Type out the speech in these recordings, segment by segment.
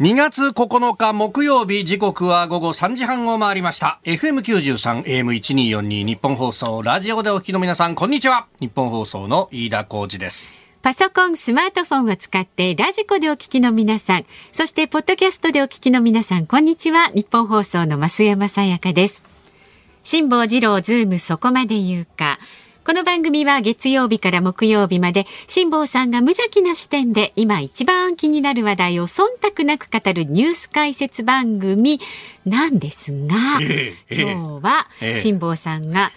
2月9日木曜日時刻は午後3時半を回りました FM93 AM1242 ニッポン放送ラジオでお聞きの皆さんこんにちはニッポン放送の飯田浩二ですパソコン、スマートフォンを使ってラジコでお聞きの皆さん、そしてポッドキャストでお聞きの皆さん、こんにちは。ニッポン放送の増山さやかです。辛坊治郎ズームそこまで言うか。この番組は月曜日から木曜日まで辛坊さんが無邪気な視点で今一番気になる話題を忖度なく語るニュース解説番組なんですが、ええ、今日は辛坊さんが、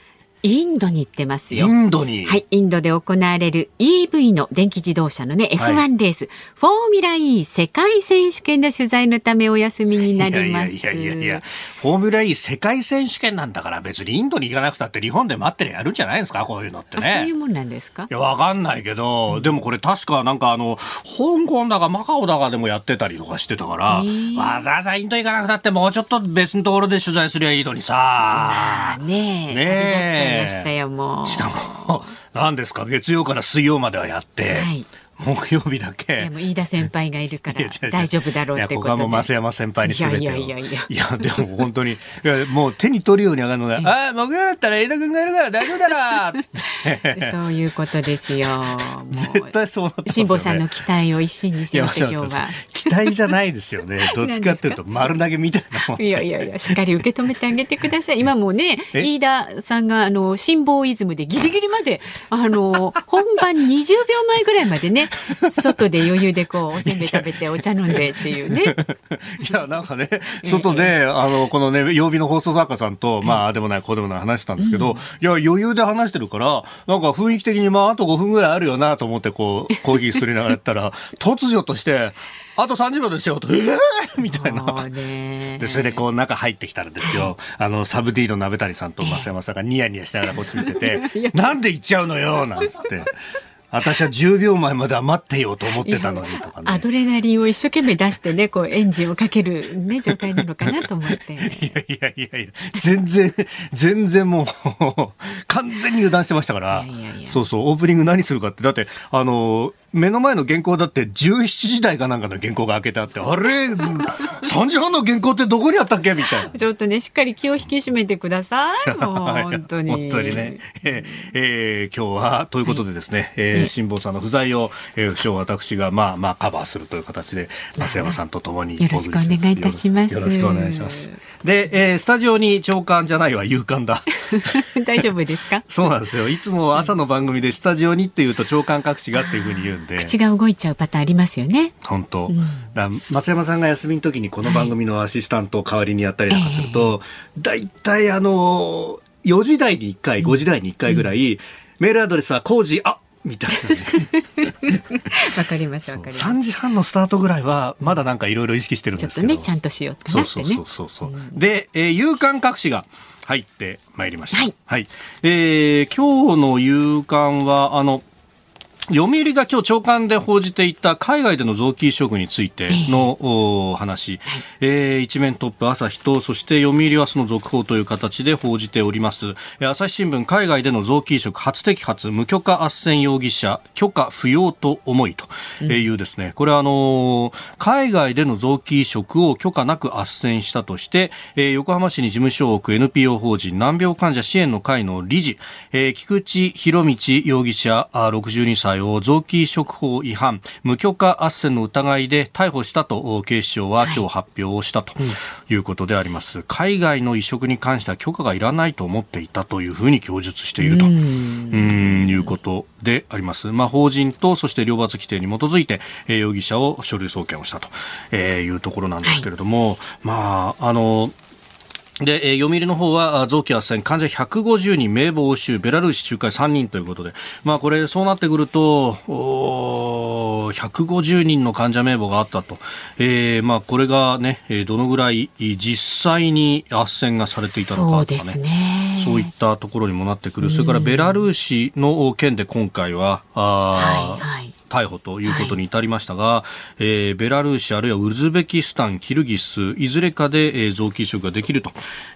インドに行ってますよ。インドに？はい、インドで行われる EV の電気自動車のね、F1 レース、はい、フォーミュラ E 世界選手権の取材のためお休みになります。いやいやいやフォーミュラ E 世界選手権なんだから別にインドに行かなくたって日本で待ってるやるんじゃないですか、こういうのってね。そういうもんなんですか？いや、わかんないけど、うん、でもこれ確かなんかあの、香港だかマカオだかでもやってたりとかしてたから、わざわざインド行かなくたってもうちょっと別のところで取材すりゃいいのにさ。まあねえ。ねえ。ましたよ、もう。しかも、何ですか、月曜から水曜まではやって、はい、木曜日だけ。でも飯田先輩がいるから大丈夫だろうってこここはもう増山先輩にすべていやいやいやいや。でも本当に、いやもう手に取るように上がるのが、ああ、木曜だったら飯田君がいるから大丈夫だなつって。そういうことですよ。絶対そうなって辛坊さんの期待を一心に背負って今日は。期待じゃないですよね。どっちかっていうと丸投げみたいな。いやいやいや、しっかり受け止めてあげてください。今もね、飯田さんがあの辛坊イズムでギリギリまであの本番20秒前ぐらいまでね、外で余裕でこうおせんべい食べてお茶飲んでっていうね。いやなんかね外で、あのこのね曜日の放送作家さんと、まあでもないこうでもない話したんですけど、うん、いや余裕で話してるからなんか雰囲気的にまああと5分ぐらいあるよなと思ってこうコーヒーすりながらやったら 突如としてあと30秒ですよと、えー、みたいな。で、それでこう中入ってきたらですよ、あの、サブディーの鍋谷さんと増山さんがニヤニヤしながらこっち見てて、なんで行っちゃうのよなんつって。私は10秒前までは待ってようと思ってたのにとかね。アドレナリンを一生懸命出してね、こうエンジンをかけるね、状態なのかなと思って。いやいやいやいや、全然、全然もう、完全に油断してましたから、いやいやいやそうそう、オープニング何するかって、だって、あの、目の前の原稿だって17時台かなんかの原稿が開けてあって、あれ、3時半の原稿ってどこにあったっけ？みたいな。ちょっとね、しっかり気を引き締めてください。本当に。本当にね。えー、えー、今日は、ということでですね、はい、えー、辛坊さんの不在を、えー、不詳私が、まあまあカバーするという形で、増山さんとともによろしくお願いいたします。よろしくお願いします。で、えー、スタジオに長官じゃないわ、勇敢だ。大丈夫ですか？そうなんですよ。いつも朝の番組でスタジオにっていうと長官各紙がっていうふうに言うんで。口が動いちゃうパターンありますよね。本当。うん、だ増山さんが休みの時にこの番組のアシスタントを代わりにやったりとかすると、大体、あの、4時台に1回、5時台に1回ぐらい、うん、メールアドレスは工事、あみたいなね。わかりますわかります。3時半のスタートぐらいは、まだなんかいろいろ意識してるんですけど。ちょっとね、ちゃんとしようってなってね。そうそうそうそう。うん、で、えー、夕刊各紙が、入ってまいりました。はい。はい、えー、今日の夕刊は、あの、読売が今日長官で報じていた海外での臓器移植についての、えー、話、はい、えー、一面トップ朝日とそして読売はその続報という形で報じております。朝日新聞海外での臓器移植初摘発無許可斡旋容疑者許可不要と思いというですね、うん、これはあの海外での臓器移植を許可なく斡旋したとして、えー、横浜市に事務所を置く NPO 法人難病患者支援の会の理事、えー、菊池博道容疑者62歳を臓器移植法違反無許可斡旋の疑いで逮捕したと警視庁は今日発表をしたということであります、はいうん、海外の移植に関しては許可がいらないと思っていたというふうに供述しているとうんいうことであります、まあ、法人とそして両罰規定に基づいて、容疑者を書類送検をしたというところなんですけれども、はい、まああので、えー、読売の方は臓器斡旋患者150人名簿押収ベラルーシ仲介3人ということで、まあ、これそうなってくると150人の患者名簿があったと、えーまあ、これが、ね、どのぐらい実際に斡旋がされていたのかとか、ね、そうね。そういったところにもなってくる、それからベラルーシの件で今回はあ、はいはい逮捕ということに至りましたが、はい、えー、ベラルーシあるいはウズベキスタン、キルギスいずれかで、えー、臓器移植ができると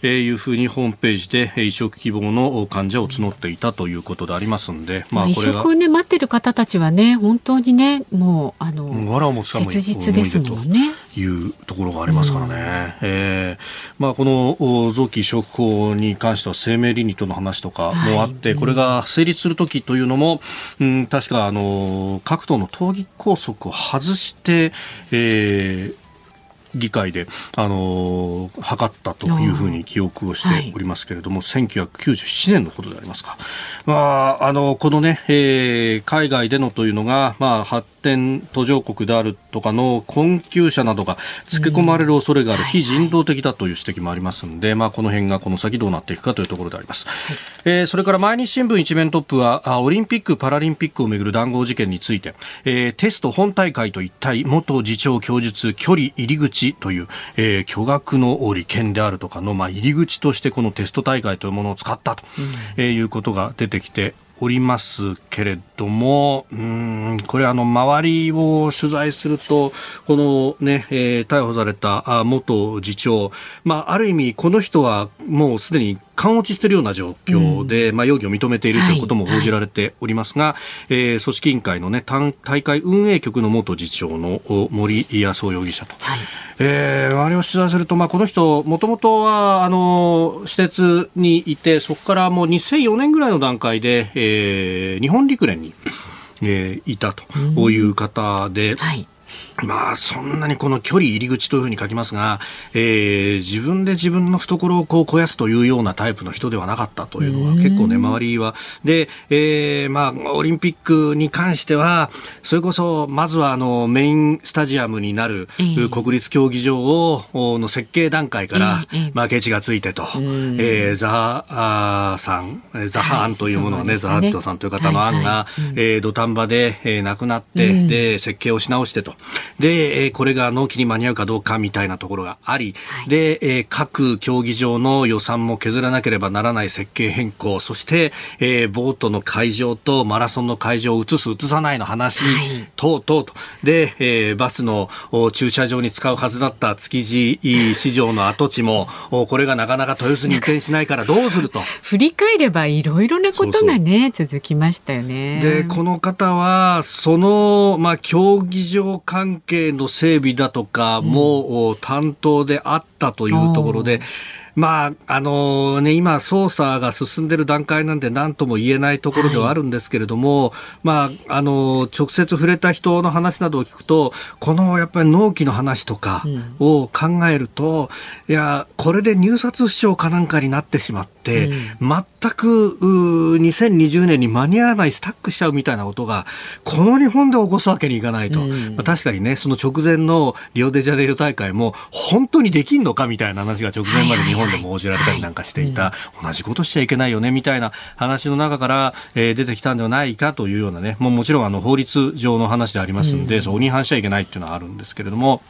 いうふうにホームページで移植希望の患者を募っていたということでありますので、まあ、移植を、ね、待ってる方たちはね本当にねもうあの切実ですもんね。いうところがありますからね。うん、えー、まあ、この臓器移植法に関しては生命倫理との話とかもあって、はい、これが成立するときというのも、うん、確かあの各党の党議拘束を外して、えー、議会で、あのー、測ったというふうに記憶をしておりますけれども、はい、1997年のことでありますか。まあ、あの、このね、えー、海外でのというのが、まあ、発展途上国であるとかの困窮者などがつけ込まれる恐れがある非人道的だという指摘もありますので、まあ、この辺がこの先どうなっていくかというところであります。はい、えー、それから毎日新聞一面トップは、オリンピック・パラリンピックをめぐる談合事件について、えー、テスト本大会と一体元次長供述距離入り口という、えー、巨額の利権であるとかの、まあ、入り口としてこのテスト大会というものを使ったと、うん、いうことが出てきておりますけれども、うん、これあの、周りを取材すると、このね、えー、逮捕された元次長、まあ、ある意味この人はもうすでに勘落ちしているような状況で、うん、まあ、容疑を認めているということも報じられておりますが、はい、えー、組織委員会の、ね、大会運営局の元次長の森康夫容疑者と、はい、えー、周りを取材すると、まあ、この人、もともとはあの施設にいて、そこからもう2004年ぐらいの段階で、えー、日本陸連に、えー、いたという方で、はいまあ、そんなにこの距離入り口というふうに書きますが、えー、自分で自分の懐をこう肥やすというようなタイプの人ではなかったというのは結構ね、周りは。で、えー、まあ、オリンピックに関しては、それこそ、まずはあの、メインスタジアムになる国立競技場を、の設計段階から、まあ、ケチがついてと、えー、ザハさん、ザハ案というものはね、ザハットさんという方の案が、えー、土壇場で、えー、亡くなって、で、設計をし直してと。で、えこれが納期に間に合うかどうかみたいなところがあり、はい、で、え各競技場の予算も削らなければならない設計変更、そして、えボートの会場とマラソンの会場を移す、移さないの話、等々と。で、えバスの駐車場に使うはずだった築地市場の跡地も、これがなかなか豊洲に移転しないからどうすると。振り返ればいろいろなことがね続きましたよね。で、この方は、その、まあ、競技場関係の整備だとかも担当であったというところで、うんまあ、あのね、今、捜査が進んでいる段階なんで何とも言えないところではあるんですけれども、はい、まあ、あの、直接触れた人の話などを聞くと、このやっぱり納期の話とかを考えると、うん、いや、これで入札不調かなんかになってしまって、うん、全く2020年に間に合わないスタックしちゃうみたいなことが、この日本で起こすわけにいかないと。うん、まあ、確かにね、その直前のリオデジャネイロ大会も、本当にできんのかみたいな話が直前まで日本本でも応じられたりなんかしていた、同じことしちゃいけないよねみたいな話の中から、えー、出てきたんではないかというようなね。もうもちろんあの法律上の話でありますので、うん、そこに反しちゃいけないっていうのはあるんですけれども。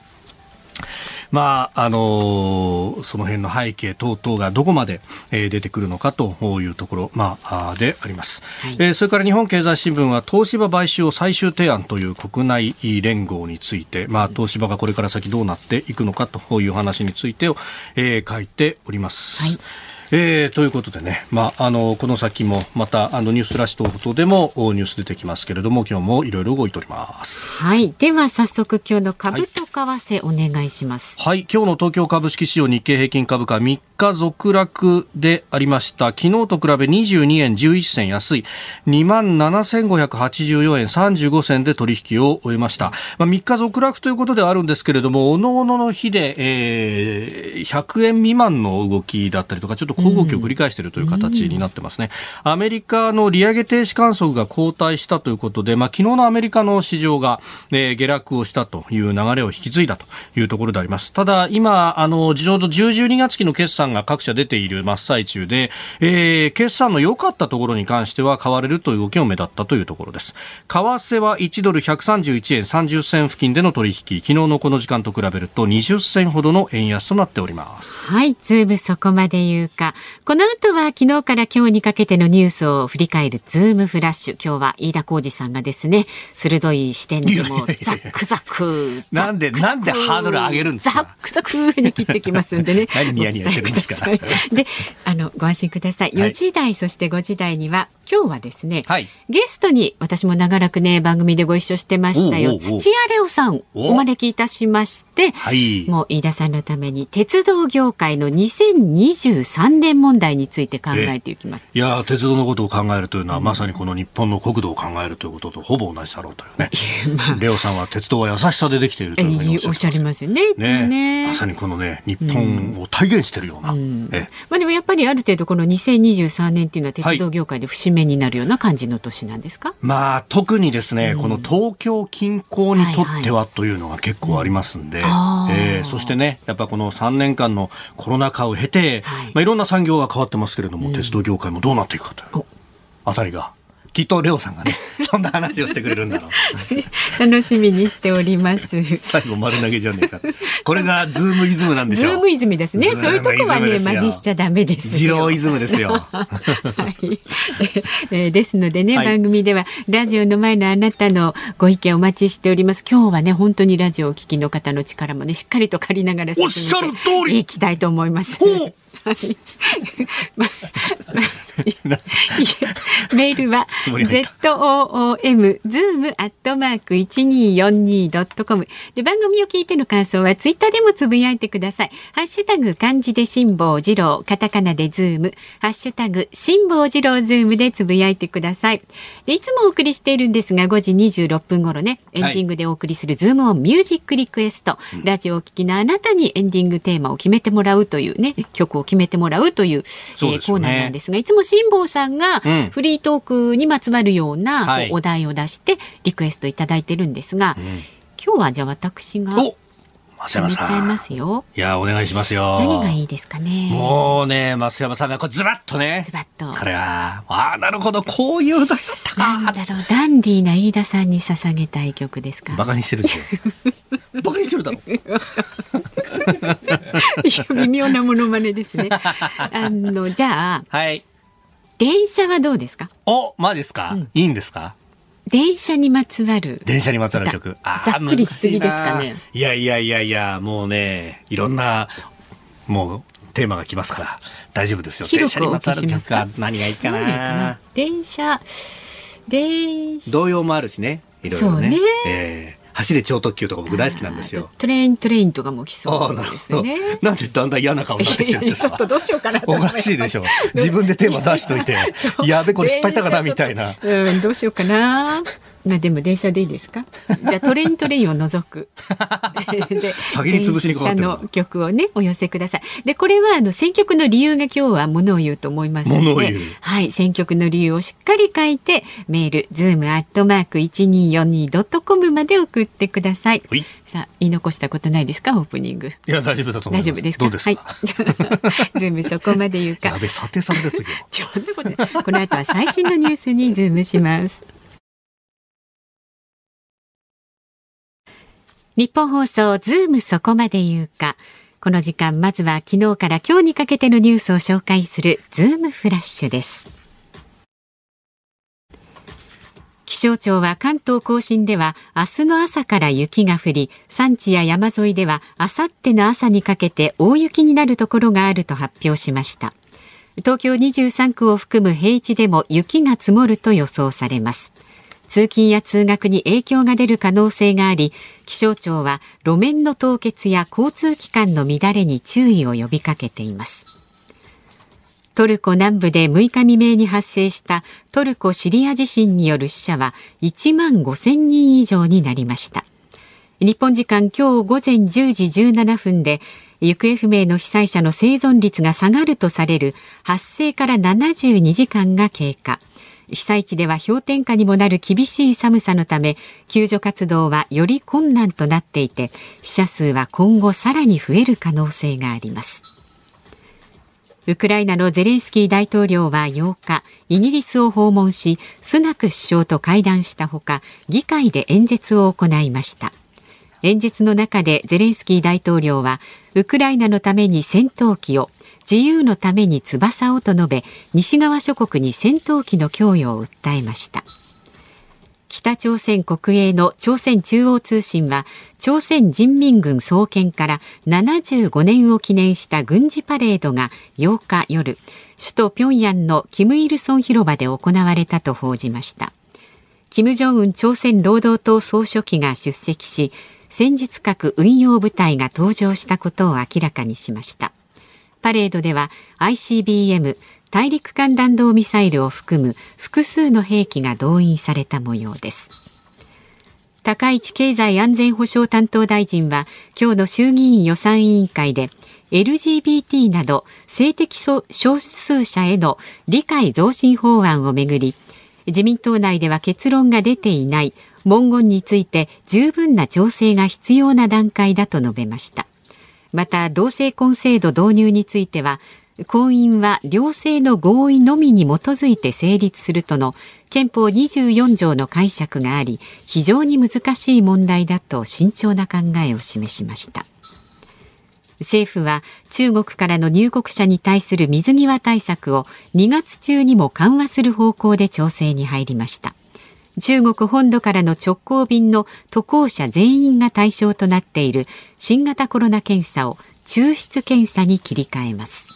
まあ、あのー、その辺の背景等々がどこまで、えー、出てくるのかというところ、まあ、であります、はい、えー、それから日本経済新聞は東芝買収を最終提案という国内連合について、まあ、東芝がこれから先どうなっていくのかという話についてを、えー、書いております。はいえー、ということでね、まあ、あのこの先もまたあのニュースラッシュ等々でもニュース出てきますけれども今日もいろいろ動いております。はい。では早速今日の株と為替お願いします、はい、はい、今日の東京株式市場日経平均株価3日続落でありました。昨日と比べ22円11銭安い。2万7584円35銭で取引を終えました、まあ、3日続落ということではあるんですけれどもおのおのの日で、えー、100円未満の動きだったりとかちょっと小動きを繰り返しているという形になってますね、うん、アメリカの利上げ停止観測が後退したということで、まあ、昨日のアメリカの市場が、えー、下落をしたという流れを引き継いだというところであります。ただ今あのちょうど10、12月期の決算が各社出ている真っ最中で、えー、決算の良かったところに関しては買われるという動きも目立ったというところです。為替は1ドル131円30銭付近での取引。昨日のこの時間と比べると20銭ほどの円安となっております。はいズームそこまで言うか。この後は昨日から今日にかけてのニュースを振り返るズームフラッシュ。今日は飯田浩二さんがですね、鋭い視点でもザックザク。なんで、なんでハードル上げるんですか？ザックザクに切ってきますんでね。何ニヤニヤしてるんでださい。で、あのご安心ください。4時台、そして5時台には今日はですね、はい、ゲストに私も長らくね番組でご一緒してましたよ土屋礼央さんお招きいたしまして、はい、もう飯田さんのために鉄道業界の2023年問題について考えていきます。いや鉄道のことを考えるというのは、うん、まさにこの日本の国土を考えるということとほぼ同じだろうというね。まあ、レオさんは鉄道は優しさでできているというふうにおっしゃりますよね。ねねまさにこのね日本を体現しているような。うん、まあでもやっぱりある程度この2023年っていうのは鉄道業界で節目になるような感じの年なんですか？まあ特にですね、うん、この東京近郊にとってはというのが結構ありますんで、はい。はい、えー、そしてねやっぱこの3年間のコロナ禍を経て、はい。まあいろんな産業が変わってますけれども、うん、鉄道業界もどうなっていくかというあたりがきっとレオさんがね、そんな話をしてくれるんだろう。楽しみにしております。最後丸投げじゃねえか。これがズームイズムなんでしょズームイズムですね。そういうとこはね、真似しちゃダメですジローイズムですよ。はい。えー、ですのでね、はい、番組ではラジオの前のあなたのご意見お待ちしております。今日はね、本当にラジオをお聞きの方の力もね、しっかりと借りながらおっしゃる通り。いきたいと思います。はい。メールは z o o m zoom アットマーク一二四二ドットコム。で番組を聞いての感想はツイッターでもつぶやいてください。ハッシュタグ漢字で辛坊治郎カタカナでズーム。ハッシュタグ辛坊治郎ズームでつぶやいてください。でいつもお送りしているんですが5時26分頃ねエンディングでお送りするズームオンミュージックリクエスト、はい、ラジオを聴きのあなたにエンディングテーマを決めてもらうというね曲を決めてもらうという、えー、コーナーなんですがいつも辛坊さんがフリートークにまつわるようなお題を出してリクエストいただいてるんですが、今日はじゃあ私が。増山さん。いますよ。いや、お願いしますよ。何がいいですかね。もうね、増山さんがこうズバッとね。ズバッと。これは、ああ、なるほど、こういう歌だったか。なんだろう、ダンディーな飯田さんに捧げたい曲ですか。バカにしてるし。バカにしてるだろ。微妙なものまねですね。あの、じゃあ。はい。電車はどうですか？お、マジですか？うん、いいんですか？電車にまつわる。電車にまつわる曲。ざっくりしすぎですかね。いやいやいやいやもうねいろんなもうテーマが来ますから大丈夫ですよ。電車にまつわる曲か。何がいいかな。電車電車。動揺もあるしねいろいろね。ね、えー走れ超特急とか僕大好きなんですよ。トレイントレインとかも来そうですね。なんでだんだん嫌な顔になってきてるんですか？ちょっとどうしようかなおかしいでしょ。自分でテーマ出しといて、やべこれ失敗したかなみたいな。うん、どうしようかな。まあでも電車でいいですか？じゃあトレイントレインを除く。で先に潰しにかかっての曲をねお寄せください。でこれはあの選曲の理由が今日はものを言うと思いますので、はい選曲の理由をしっかり書いてメールズームアットマーク一二四二ドットコムまで送ってください。さあ言い残したことないですか？オープニング。いや大丈夫だと思います。大丈夫ですか？どうですか？はい。ズームそこまで言うか。やべ査定された次。ちょっとこれこの後は最新のニュースにズームします。ニッポン放送ズームそこまで言うか。この時間、まずは昨日から今日にかけてのニュースを紹介するズームフラッシュです。気象庁は関東甲信では明日の朝から雪が降り、山地や山沿いでは明後日の朝にかけて大雪になるところがあると発表しました。東京23区を含む平地でも雪が積もると予想されます。通勤や通学に影響が出る可能性があり気象庁は路面の凍結や交通機関の乱れに注意を呼びかけています。トルコ南部で6日未明に発生したトルコ・シリア地震による死者は1万5000人以上になりました。日本時間今日午前10時17分で行方不明の被災者の生存率が下がるとされる発生から72時間が経過。被災地では氷点下にもなる厳しい寒さのため救助活動はより困難となっていて死者数は今後さらに増える可能性があります。ウクライナのゼレンスキー大統領は8日イギリスを訪問しスナク首相と会談したほか議会で演説を行いました。演説の中でゼレンスキー大統領はウクライナのために戦闘機を自由のために翼をと述べ西側諸国に戦闘機の供与を訴えました。北朝鮮国営の朝鮮中央通信は朝鮮人民軍創建から75年を記念した軍事パレードが8日夜首都平壌のキム・イルソン広場で行われたと報じました。金正恩朝鮮労働党総書記が出席し戦術核運用部隊が登場したことを明らかにしました。パレードでは ICBM 大陸間弾道ミサイルを含む複数の兵器が動員された模様です。高市経済安全保障担当大臣は今日の衆議院予算委員会で LGBT など性的少数者への理解増進法案をめぐり自民党内では結論が出ていない文言について十分な調整が必要な段階だと述べました。また同性婚制度導入については婚姻は両性の合意のみに基づいて成立するとの憲法24条の解釈があり非常に難しい問題だと慎重な考えを示しました。政府は中国からの入国者に対する水際対策を2月中にも緩和する方向で調整に入りました。中国本土からの直行便の渡航者全員が対象となっている新型コロナ検査を抽出検査に切り替えます。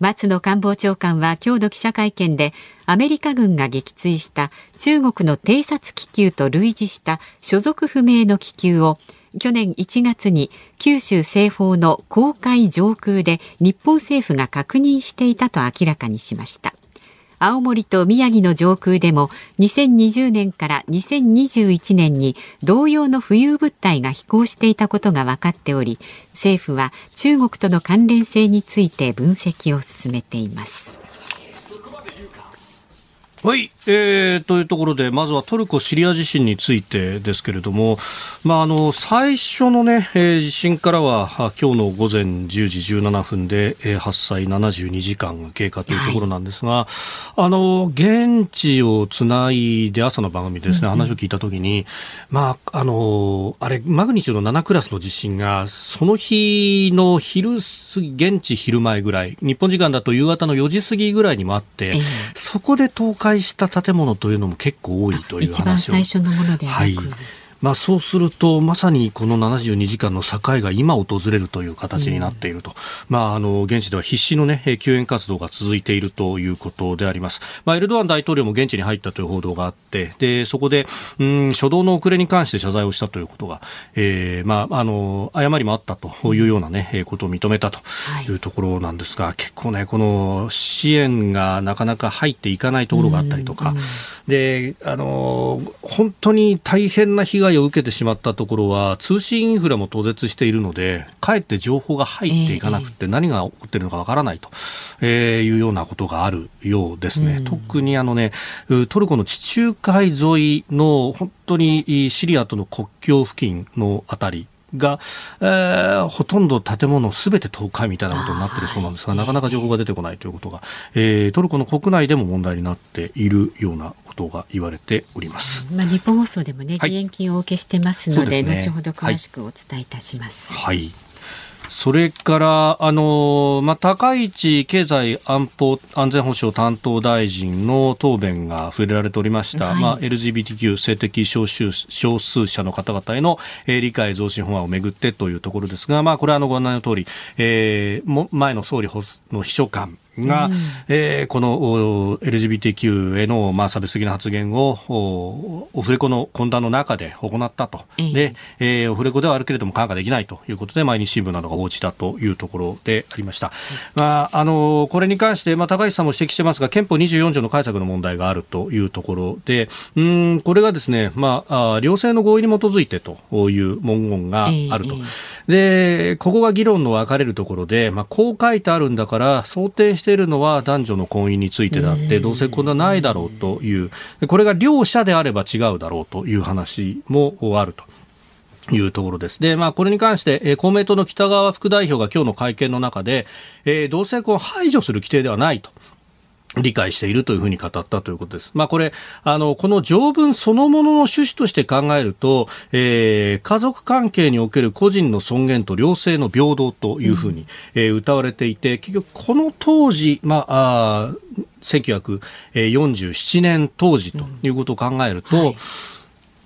松野官房長官は今日の記者会見でアメリカ軍が撃墜した中国の偵察気球と類似した所属不明の気球を去年1月に九州西方の公海上空で日本政府が確認していたと明らかにしました。青森と宮城の上空でも2020年から2021年に同様の浮遊物体が飛行していたことが分かっており政府は中国との関連性について分析を進めています。はい、えー、というところで、まずはトルコ・シリア地震についてですけれども、まあ、あの、最初のね、えー、地震からは、今日の午前10時17分で、えー、発災72時間が経過というところなんですが、はい、あの、現地をつないで朝の番組でですね、話を聞いたときに、まあ、あの、あれ、マグニチュード7クラスの地震が、その日の昼過ぎ、現地昼前ぐらい、日本時間だと夕方の4時過ぎぐらいにもあって、そこで倒壊した建物というのも結構多いという話を。一番最初のものではいまあ、そうすると、まさにこの72時間の境が今訪れるという形になっていると、うん、まあ、あの現地では必死の、ね、救援活動が続いているということであります、まあ、エルドアン大統領も現地に入ったという報道があってでそこで、うん、初動の遅れに関して謝罪をしたということが、えーまあ、あの誤りもあったというような、ね、ことを認めたとい。うところなんですが、はい、結構ね、この支援がなかなか入っていかないところがあったりとか、うんうん、であの本当に大変な被害を受けてしまったところは通信インフラも途絶しているのでかえって情報が入っていかなくて何が起こっているのかわからないと、えいうようなことがあるようですね、うん、特にあの、ね、トルコの地中海沿いの本当にシリアとの国境付近のあたりが、えー、ほとんど建物すべて倒壊みたいなことになっているそうなんですが、なかなか情報が出てこないということが、えー、トルコの国内でも問題になっているようなことが言われております。まあ、日本放送でもね、義援金をお受けしてますので、はい、後ほど詳しくお伝えいたします。はい、はい。それから、あの、まあ、高市経済安保安全保障担当大臣の答弁が触れられておりました、はい、まあ、LGBTQ 性的少数少数者の方々への、えー、理解増進法案をめぐってというところですが、まあ、これはあのご案内の通り、えー、前の総理の秘書官が、うん、えー、この LGBTQ への、まあ、差別的な発言をオフレコの懇談の中で行ったと、うん、でえー、オフレコではあるけれども、看過できないということで、毎日新聞などが報じたというところでありました。うん、まあ、あのこれに関して、まあ、高市さんも指摘してますが、憲法24条の解釈の問題があるというところで、うんこれがですね、まあ、両性の合意に基づいてという文言があると。で、ここが議論の分かれるところで、まあ、こう書いてあるんだから、想定しているのは男女の婚姻についてだって、同性婚ではないだろうという、これが両者であれば違うだろうという話もあると。いうところです。で、まあ、これに関して、えー、公明党の北川副代表が今日の会見の中で、えー、同性婚を排除する規定ではないと。理解しているというふうに語ったということです。まあこれ、あの、この条文そのものの趣旨として考えると、えー、家族関係における個人の尊厳と両性の平等というふうに、うん、えー、歌われていて、結局この当時、まあ、あ1947年当時ということを考えると、うん。はい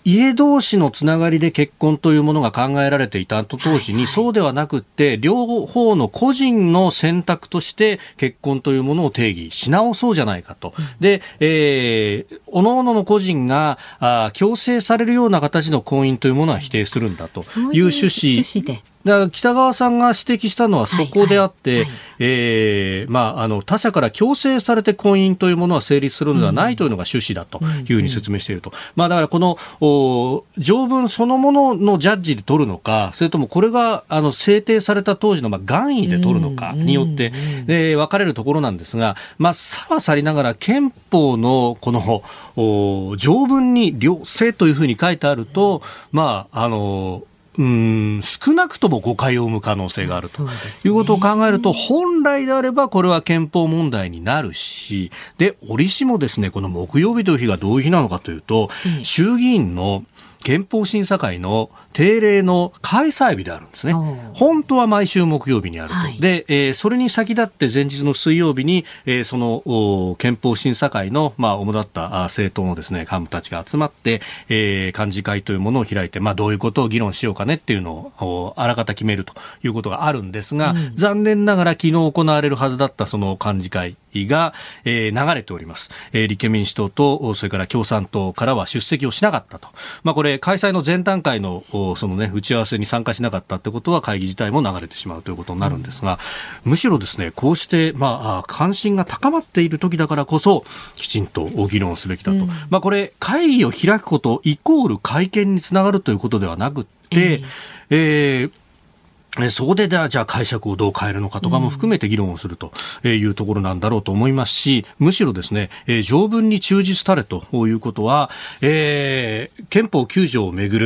家同士のつながりで結婚というものが考えられていたと当時に、そうではなくて、両方の個人の選択として結婚というものを定義し直そうじゃないかと。で、えー、各々の個人があ強制されるような形の婚姻というものは否定するんだという趣旨。だから北川さんが指摘したのはそこであって、えまあ、あの他者から強制されて婚姻というものは成立するのではないというのが趣旨だというふうに説明していると、まあ、だからこのお条文そのもののジャッジで取るのかそれともこれがあの制定された当時のまあ願意で取るのかによって、え分かれるところなんですが、まあ、さはさりながら憲法のこのお条文に両性というふうに書いてあると、まああのうん少なくとも誤解を生む可能性があると。いうことを考えると、本来であればこれは憲法問題になるし、で、折しもですね、この木曜日という日がどういう日なのかというと、衆議院の憲法審査会の定例の開催日であるんですね。本当は毎週木曜日にあると。はい、で、えー、それに先立って前日の水曜日に、えー、その憲法審査会の、まあ、主だった政党のですね、幹部たちが集まって、えー、幹事会というものを開いて、まあ、どういうことを議論しようかねっていうのをあらかた決めるということがあるんですが、うん、残念ながら昨日行われるはずだったその幹事会が、えー、流れております、えー、立憲民主党とそれから共産党からは出席をしなかったと、まあ、これ開催の前段階のその、ね、打ち合わせに参加しなかったってことは会議自体も流れてしまうということになるんですが、うん、むしろですねこうして、まあ、関心が高まっている時だからこそきちんと議論すべきだと、うん、まあ、これ会議を開くことイコール会見につながるということではなくて、えー、えーそこでじゃあ解釈をどう変えるのかとかも含めて議論をするというところなんだろうと思いますし、むしろですね、え条文に忠実たれということは、えー、憲法9条をめぐ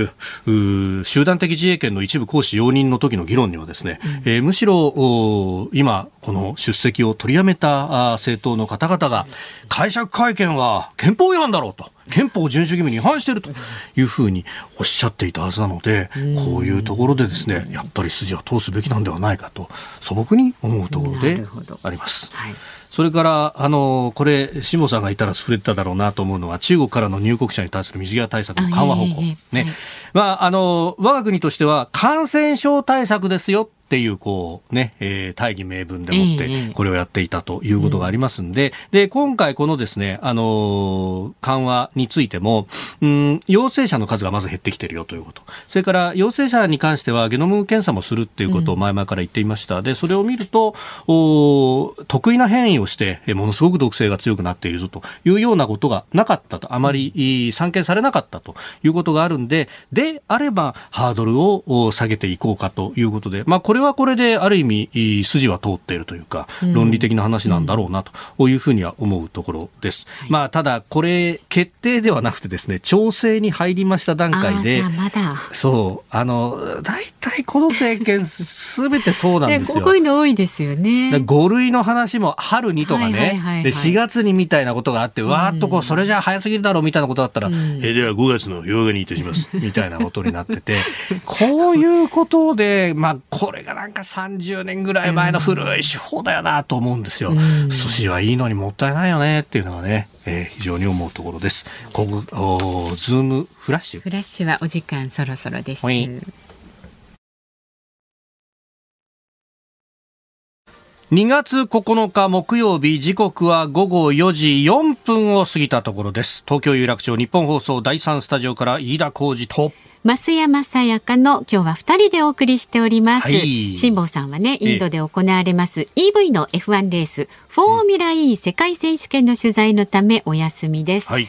る集団的自衛権の一部行使容認の時の議論にはですね、うん、えー、むしろ今この出席を取りやめた政党の方々が解釈会見は憲法違反だろうと。憲法遵守義務に違反しているというふうにおっしゃっていたはずなので、こういうところでですね、やっぱり筋は通すべきなんではないかと素朴に思うところであります。はいそれから、あの、これ、下さんがいたら触れてただろうなと思うのは、中国からの入国者に対する水際対策の緩和方向。ね。まあ、あの、我が国としては、感染症対策ですよっていう、こう、ね、えー、大義名分でもって、これをやっていたということがありますんで、で、今回このですね、あの緩和についても、うん、陽性者の数がまず減ってきてるよということ。それから、陽性者に関しては、ゲノム検査もするっていうことを前々から言っていました。で、それを見ると、お得意な変異をして、ものすごく毒性が強くなっているぞというようなことがなかったと、あまり散見されなかったと。いうことがあるんで、であれば、ハードルを下げていこうかと。いうことで、まあ、これはこれである意味筋は通っているというか、論理的な話なんだろうなと。いうふうには思うところです。うん、まあ、ただこれ決定ではなくてですね調整に入りました段階でそう。あの大体この政権すべてそうなんですよ。こういうの多いですよね。5類の話も春にとかね、で4月にみたいなことがあってわーっとこうそれじゃ早すぎるだろうみたいなことだったら、うん、えでは5月の8日にいたします みたいなことになっててこういうことでまあこれがなんか30年ぐらい前の古い手法だよなと思うんですよ。寿司はいいのにもったいないよねっていうのはね、えー、非常に思うところです。今後、ズームフラッシュ。フラッシュはお時間そろそろです。2月9日木曜日時刻は午後4時4分を過ぎたところです。東京有楽町日本放送第3スタジオから飯田浩二と。増山さやかの今日は二人でお送りしております。辛、坊、さんはね、インドで行われます EV の F1 レース、フォーミュラ E 世界選手権の取材のためお休みです。はい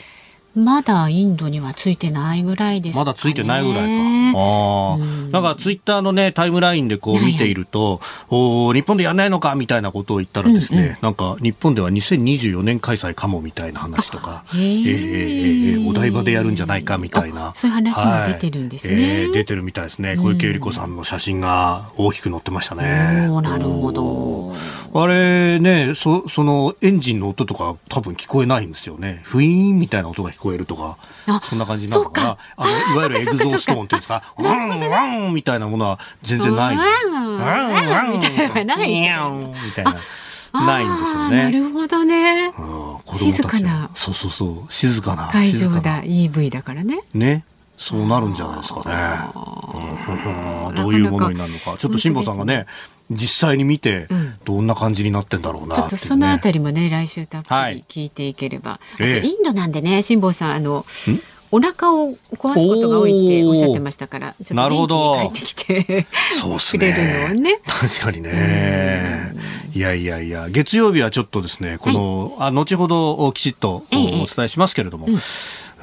まだインドにはついてないぐらいです、ね、まだついてないぐらいか。ああ、うん、なんかツイッターのね、タイムラインでこう見ていると、いやいやお日本でやんないのかみたいなことを言ったらですね、うんうん、なんか日本では2024年開催かもみたいな話とか、えー、えー、お台場でやるんじゃないかみたいな。そういう話も出てるんですね。はい、えー、出てるみたいですね。小池百合子さんの写真が大きく載ってましたね。おなるほど。あれね、そ、そのエンジンの音とか多分聞こえないんですよね。フィーンみたいな音が聞こえるとか。そんな感じなのかな。あのいわゆるエグゾーストーンっていうんですか、ワンワンみたいなものは全然ない。ワンワンみたいなない。みたいな。ないんですよね。なるほどね。静かな。そうそうそう。静かな。会場だ。EV だからね。ね。そうなるんじゃないですかね。どういうものになるのか。ちょっと辛坊さんがね、実際に見て、どんな感じになってんだろうな、ちょっとそのあたりもね、来週たっぷり聞いていければ。はい、あと、インドなんでね、辛坊さん、あの、お腹を壊すことが多いっておっしゃってましたから、ちょっと元気に帰ってきてそうすね、くれるのね。確かにね。いやいやいや、月曜日はちょっとですね、この、はい、あ後ほどきちっとお伝えしますけれども、ええうん、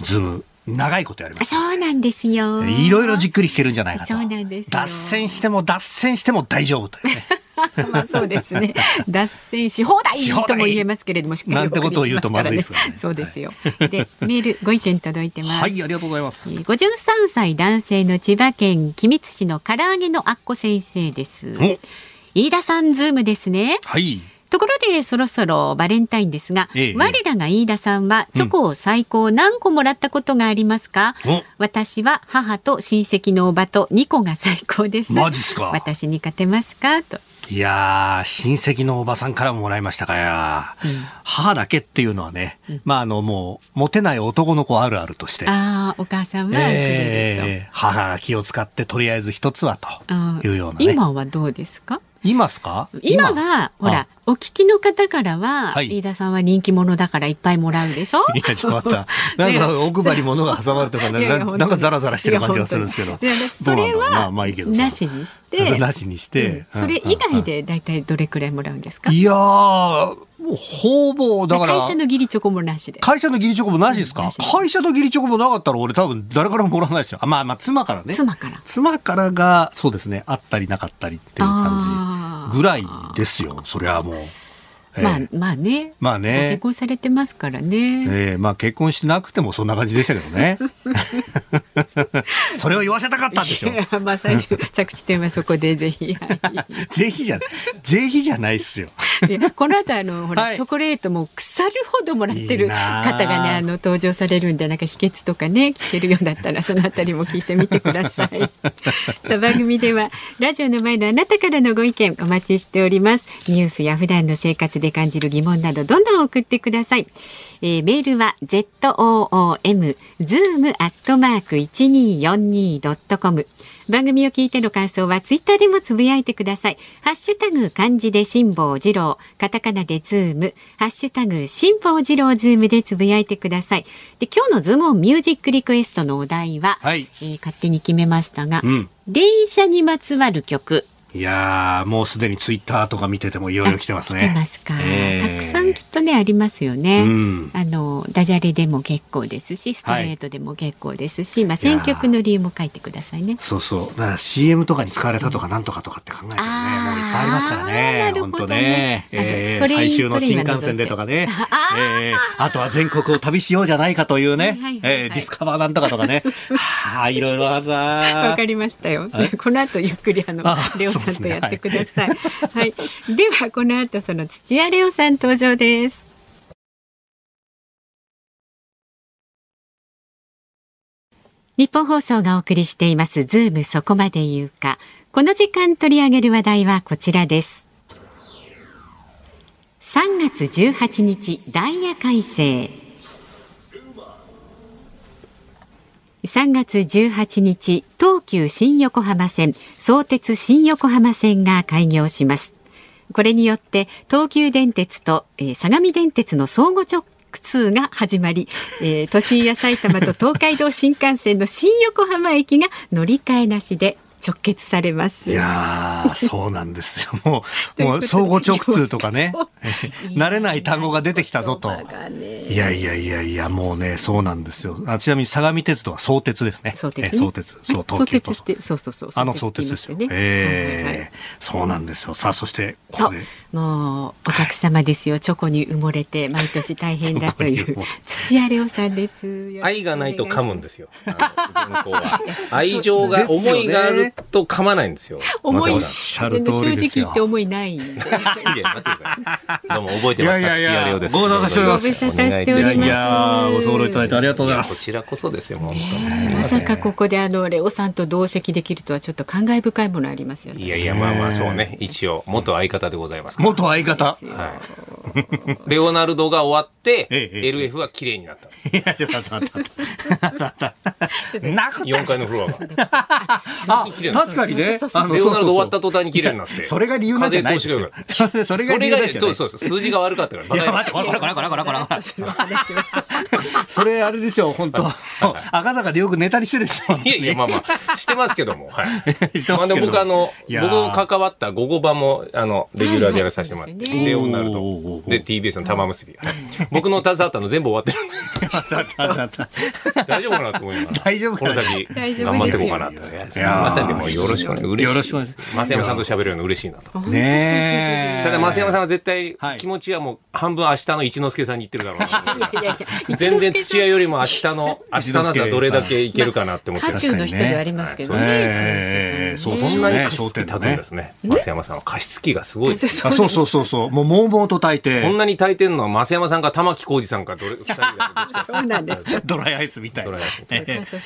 ズーム長いことやります。そうなんですよ。いろいろじっくり聞けるんじゃないかと。そうなんです脱線しても脱線しても大丈夫というね。まあそうですね。脱線し放題とも言えますけれども、しっかりお送りしますからね。ねそうですよ。で、メールご意見届いてます。はい、ありがとうございます。五十三歳男性の千葉県君津市の唐揚げのあっこ先生です。飯田さんズームですね。はい。ところでそろそろバレンタインですが、ええ、我らが飯田さんはチョコを最高何個もらったことがありますか、うん、私は母と親戚のおばと2個が最高です。マジっすか？私に勝てますか？と。いや親戚のおばさんからももらいましたかや、うん、母だけっていうのはね、うん、まああのもうモテない男の子あるあるとして。ああお母さんは、えー、母が気を使ってとりあえず一つはというような、ね、今はどうですか？いますか？今はほらお聞きの方からは、はい、飯田さんは人気者だからいっぱいもらうでしょ？いやちょっと待った。なんか奥歯に物が挟まるとかなんかザラザラしてる感じがするんですけど。それはまあまあいいけどなしにして。なしにして、うん、それ以外で大体どれくらいもらうんですか？いやほぼだから会社の義理チョコもなしで。会社の義理チョコもなしですか、うん、会社の義理チョコもなかったら俺多分誰からももらわないですよ。あまあまあ妻からね。妻から。妻からがそうですねあったりなかったりっていう感じぐらいですよそりゃもう。まあまあね。まあね。結婚されてますからね。ええー、まあ結婚してなくてもそんな感じでしたけどね。それを言わせたかったんでしょ。まあ最初着地点はそこでぜひ。ぜひじゃぜひじゃないっすよ。この後あのほら、はい、チョコレートも腐るほどもらってる方がねあの登場されるんでなんか秘訣とかね聞けるようだったら そのあたりも聞いてみてください。さあ番組ではラジオの前のあなたからのご意見お待ちしております。ニュースや普段の生活で感じる疑問などどんどん送ってください。えー、メールは z o o m zoom アットマーク一二四二ドットコム。番組を聞いての感想はツイッターでもつぶやいてください。ハッシュタグ漢字で辛坊治郎、カタカナでズーム、ハッシュタグ辛坊治郎ズームでつぶやいてください。で今日のズームオンミュージックリクエストのお題は、はい、えー、勝手に決めましたが、うん、電車にまつわる曲。いやもうすでにツイッターとか見ててもいろいろ来てますね。来てますか、えー、たくさんきっとねありますよね。うん、あのダジャレでも結構ですし、ストレートでも結構ですし、はい、まあ選曲の理由も書いてくださいね。そうそう。だから CM とかに使われたとかなんとかとかって考えたらね、もういっぱいありますからね。本当ね。えー、最終の新幹線でとかね。あ,、えー、あとは全国を旅しようじゃないかというね、はえディスカバーなんとかとかね。はあいろいろあるな。わかりましたよ。この後ゆっくりあのレオさんとやってください。はい、ではこの後その土屋レオさん登場です。日本放送がお送りしていますズームそこまで言うか。この時間取り上げる話題はこちらです。3月18日ダイヤ改正。3月18日東急新横浜線相鉄新横浜線が開業します。これによって東急電鉄と、えー、相模電鉄の相互直通が始まり、えー、都心や埼玉と東海道新幹線の新横浜駅が乗り換えなしで直結されます。いややそうなんですよ。もう、もう相互直通とかね、慣れない単語が出てきたぞと。いやいやいやいや、もうね、そうなんですよ。あちなみに相模鉄道は相鉄ですね。相鉄、ね、相鉄。そう、東急って、そうそうそう。あの相鉄ですよ。ね、ええーはい、そうなんですよ。さあ、そして、ここで。もう、お客様ですよ。チョコに埋もれて、毎年大変だという、土屋レオさんです。愛がない。と噛むんですよ。愛情が、思い。があると噛まないんですよ。思い、正直言って思いない。いや、待ってください。どうも覚えてますか、土屋レオです。ご無沙汰しております。ご無沙汰しております。いやご総いただいてありがとうございます。こちらこそですよ、本当まさかここであの、レオさんと同席できるとはちょっと感慨深いものありますよね。いやいや、まあまあ、そうね。一応、元相方でございます元相方。はい。レオナルドが終わって、LF は綺麗になったんですいや、ちょっと待って待って。4階のフロアが。あ、確かにね。レオナルド終わった途端に綺麗になって。それが理由なんじゃないですよ。それが理由なんじゃないそうそう、数字が悪かったから。いや、待って、こらこらこらこらこらこら。それあれですよ、本当赤坂でよく寝たりしてるでしょ。いやいや、まあまあ、してますけども。はい。してますけど僕、あの、僕の関わった午後版も、あの、レギュラーでやらさせてもらって、レオナルド。で、TBS の玉結び。僕の携わったの全部終わってるんで。大丈夫かなと思います。大丈夫この先、頑張っていこうかなと。すみません、でもよろしくお願いします。よろしくお願いします。増山さんと喋るの嬉しいなと。ねただ増山さんは絶対、気持ちはもう半分明日の一之輔さんに言ってるだろうな。全然土屋よりも明日の、明日の朝どれだけいけるかなって思って。渦中の人でありますけどね。そう、そんなに加湿器炊くんですね。増山さんは加湿器がすごい。そうそうそうそう。もう、もうもうと炊いて。こんなに炊いてるのは増山さんか玉木浩二さんか、どれ、二人だ そうなんですドライアイスみたいな。ドライアイスみたいな。さ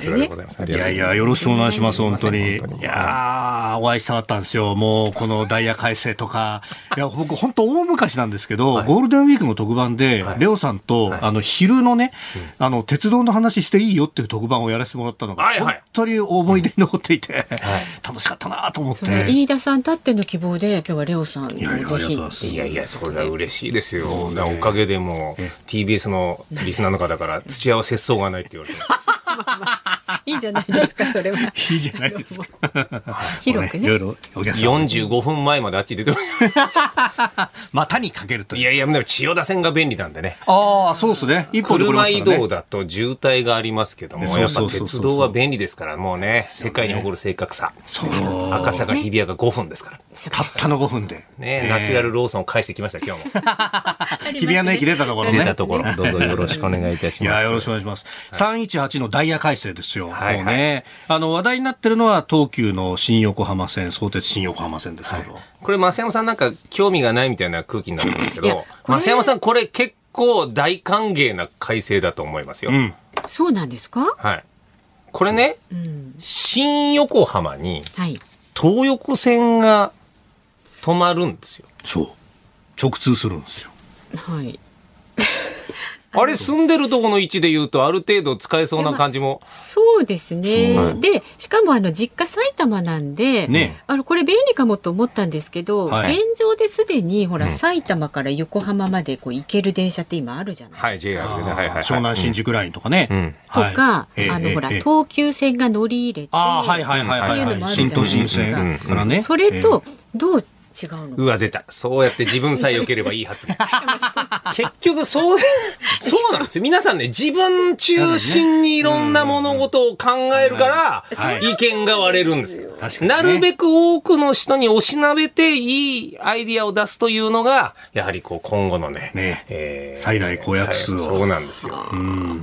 すがでございます。いやいや、よろしくお願いします、本当に。いやお会いしたかったんですよ。もう、このダイヤ改正とか。いや、僕、本当大昔なんですけど、ゴールデンウィークの特番で、レオさんと、あの、昼のね、あの、鉄道の話していいよっていう特番をやらせてもらったのが、本当に思い出に残っていて、楽しかったなと思って。飯田さんたっての希望で、今日はレオさんいやいやいや、それは嬉しいですよ。おかげでも、TBS のリスナーの方から、土屋は節操がないって言われてます。いいじゃないですか、それは。いいじゃないですか。広くね。いろいろお客さん。45分前まであっち出てまたにかけるといやいや、でも千代田線が便利なんでね。ああ、そうですね。一本車移動だと渋滞がありますけども、やっぱ鉄道は便利ですから、もうね、世界に誇る正確さ。そう。赤坂日比谷が5分ですから。たったの5分で。ねナチュラルローソンを返してきました、今日も。日比谷の駅出たところね。出たところ。どうぞよろしくお願いいたします。いや、よろしくお願いします。318のダイヤ改正ですよ。はい、はい、ね。あの、話題になってるのは東急の新横浜線、相鉄新横浜線ですけど。はい、これ、増山さんなんか興味がないみたいな空気になるんですけど、増山さんこれ結構大歓迎な改正だと思いますよ。うん、そうなんですか？はい。これね、うん、新横浜に、東横線が止まるんですよ。そう。直通するんですよ。はい。あれ住んでるとこの位置で言うとある程度使えそうな感じも、そうですね、でしかもあの実家埼玉なんで、ね、あのこれ便利かもと思ったんですけど、はい、現状ですでにほら、うん、埼玉から横浜までこう行ける電車って今あるじゃないですか、はい、JR でね、はいはい、湘南新宿ラインとかね、うん、とか、はい、あの、ほら東急線が乗り入れてあはいはいはいはい、はい、新都心線からね。それとどう違うのうわ、出た。そうやって自分さえ良ければいい発言。結局、そう、そうなんですよ。皆さんね、自分中心にいろんな物事を考えるから、意見が割れるんですよ。なるべく多くの人におしなべていいアイディアを出すというのが、やはりこう今後のね、ねえー、最大公約数を。そうなんですよ。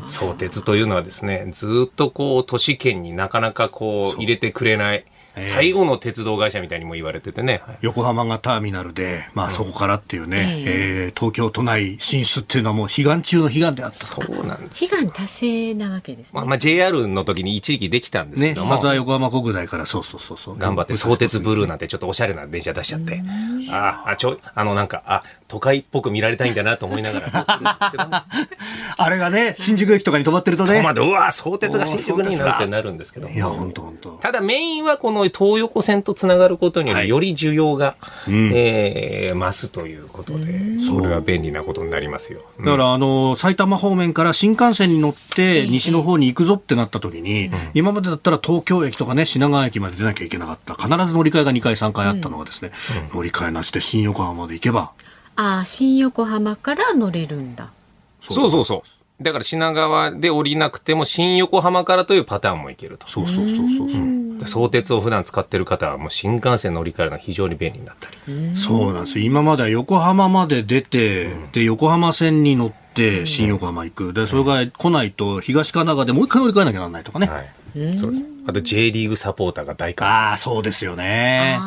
相鉄というのはですね、ずっとこう都市圏になかなかこう入れてくれない。最後の鉄道会社みたいにも言われててね、横浜がターミナルで、まあ、そこからっていうね、うん、えー、東京都内進出っていうのはもう悲願中の悲願であったそうなんです悲願達成なわけですね、まあ、まあ、JR の時に一時期できたんですけども、ね、まずは横浜国大からそうそうそうそう。頑張って相鉄ブルーなんてちょっとおしゃれな電車出しちゃって。ああちょあのなんかあ都会っぽく見られたいんだなと思いながら。あれがね、新宿駅とかに止まってるとね。までうわ相鉄が新宿になるってなるんですけど。いや、本当本当。ただメインはこの東横線とつながることによはい。りより需要が、ん。えー増すということで、それは便利なことになりますよ。だから、あの、埼玉方面から新幹線に乗って、西の方に行くぞってなった時に、今までだったら東京駅とかね、品川駅まで出なきゃいけなかった。必ず乗り換えが2回、3回あったのがですね、乗り換えなしで新横浜まで行けば、ああ新横浜から乗れるんだそうそうそう。だから品川で降りなくても新横浜からというパターンもいけると。そうそうそうそうそう。で相鉄を普段使ってる方はもう新幹線乗り換えるのが非常に便利になったり。そうなんですよ。今までは横浜まで出て、で、横浜線に乗って、新横浜行く。で、それが来ないと、東神奈川でもう一回乗り換えなきゃならないとかね。はい。そうです。あと J リーグサポーターが大活躍ああ、そうですよね。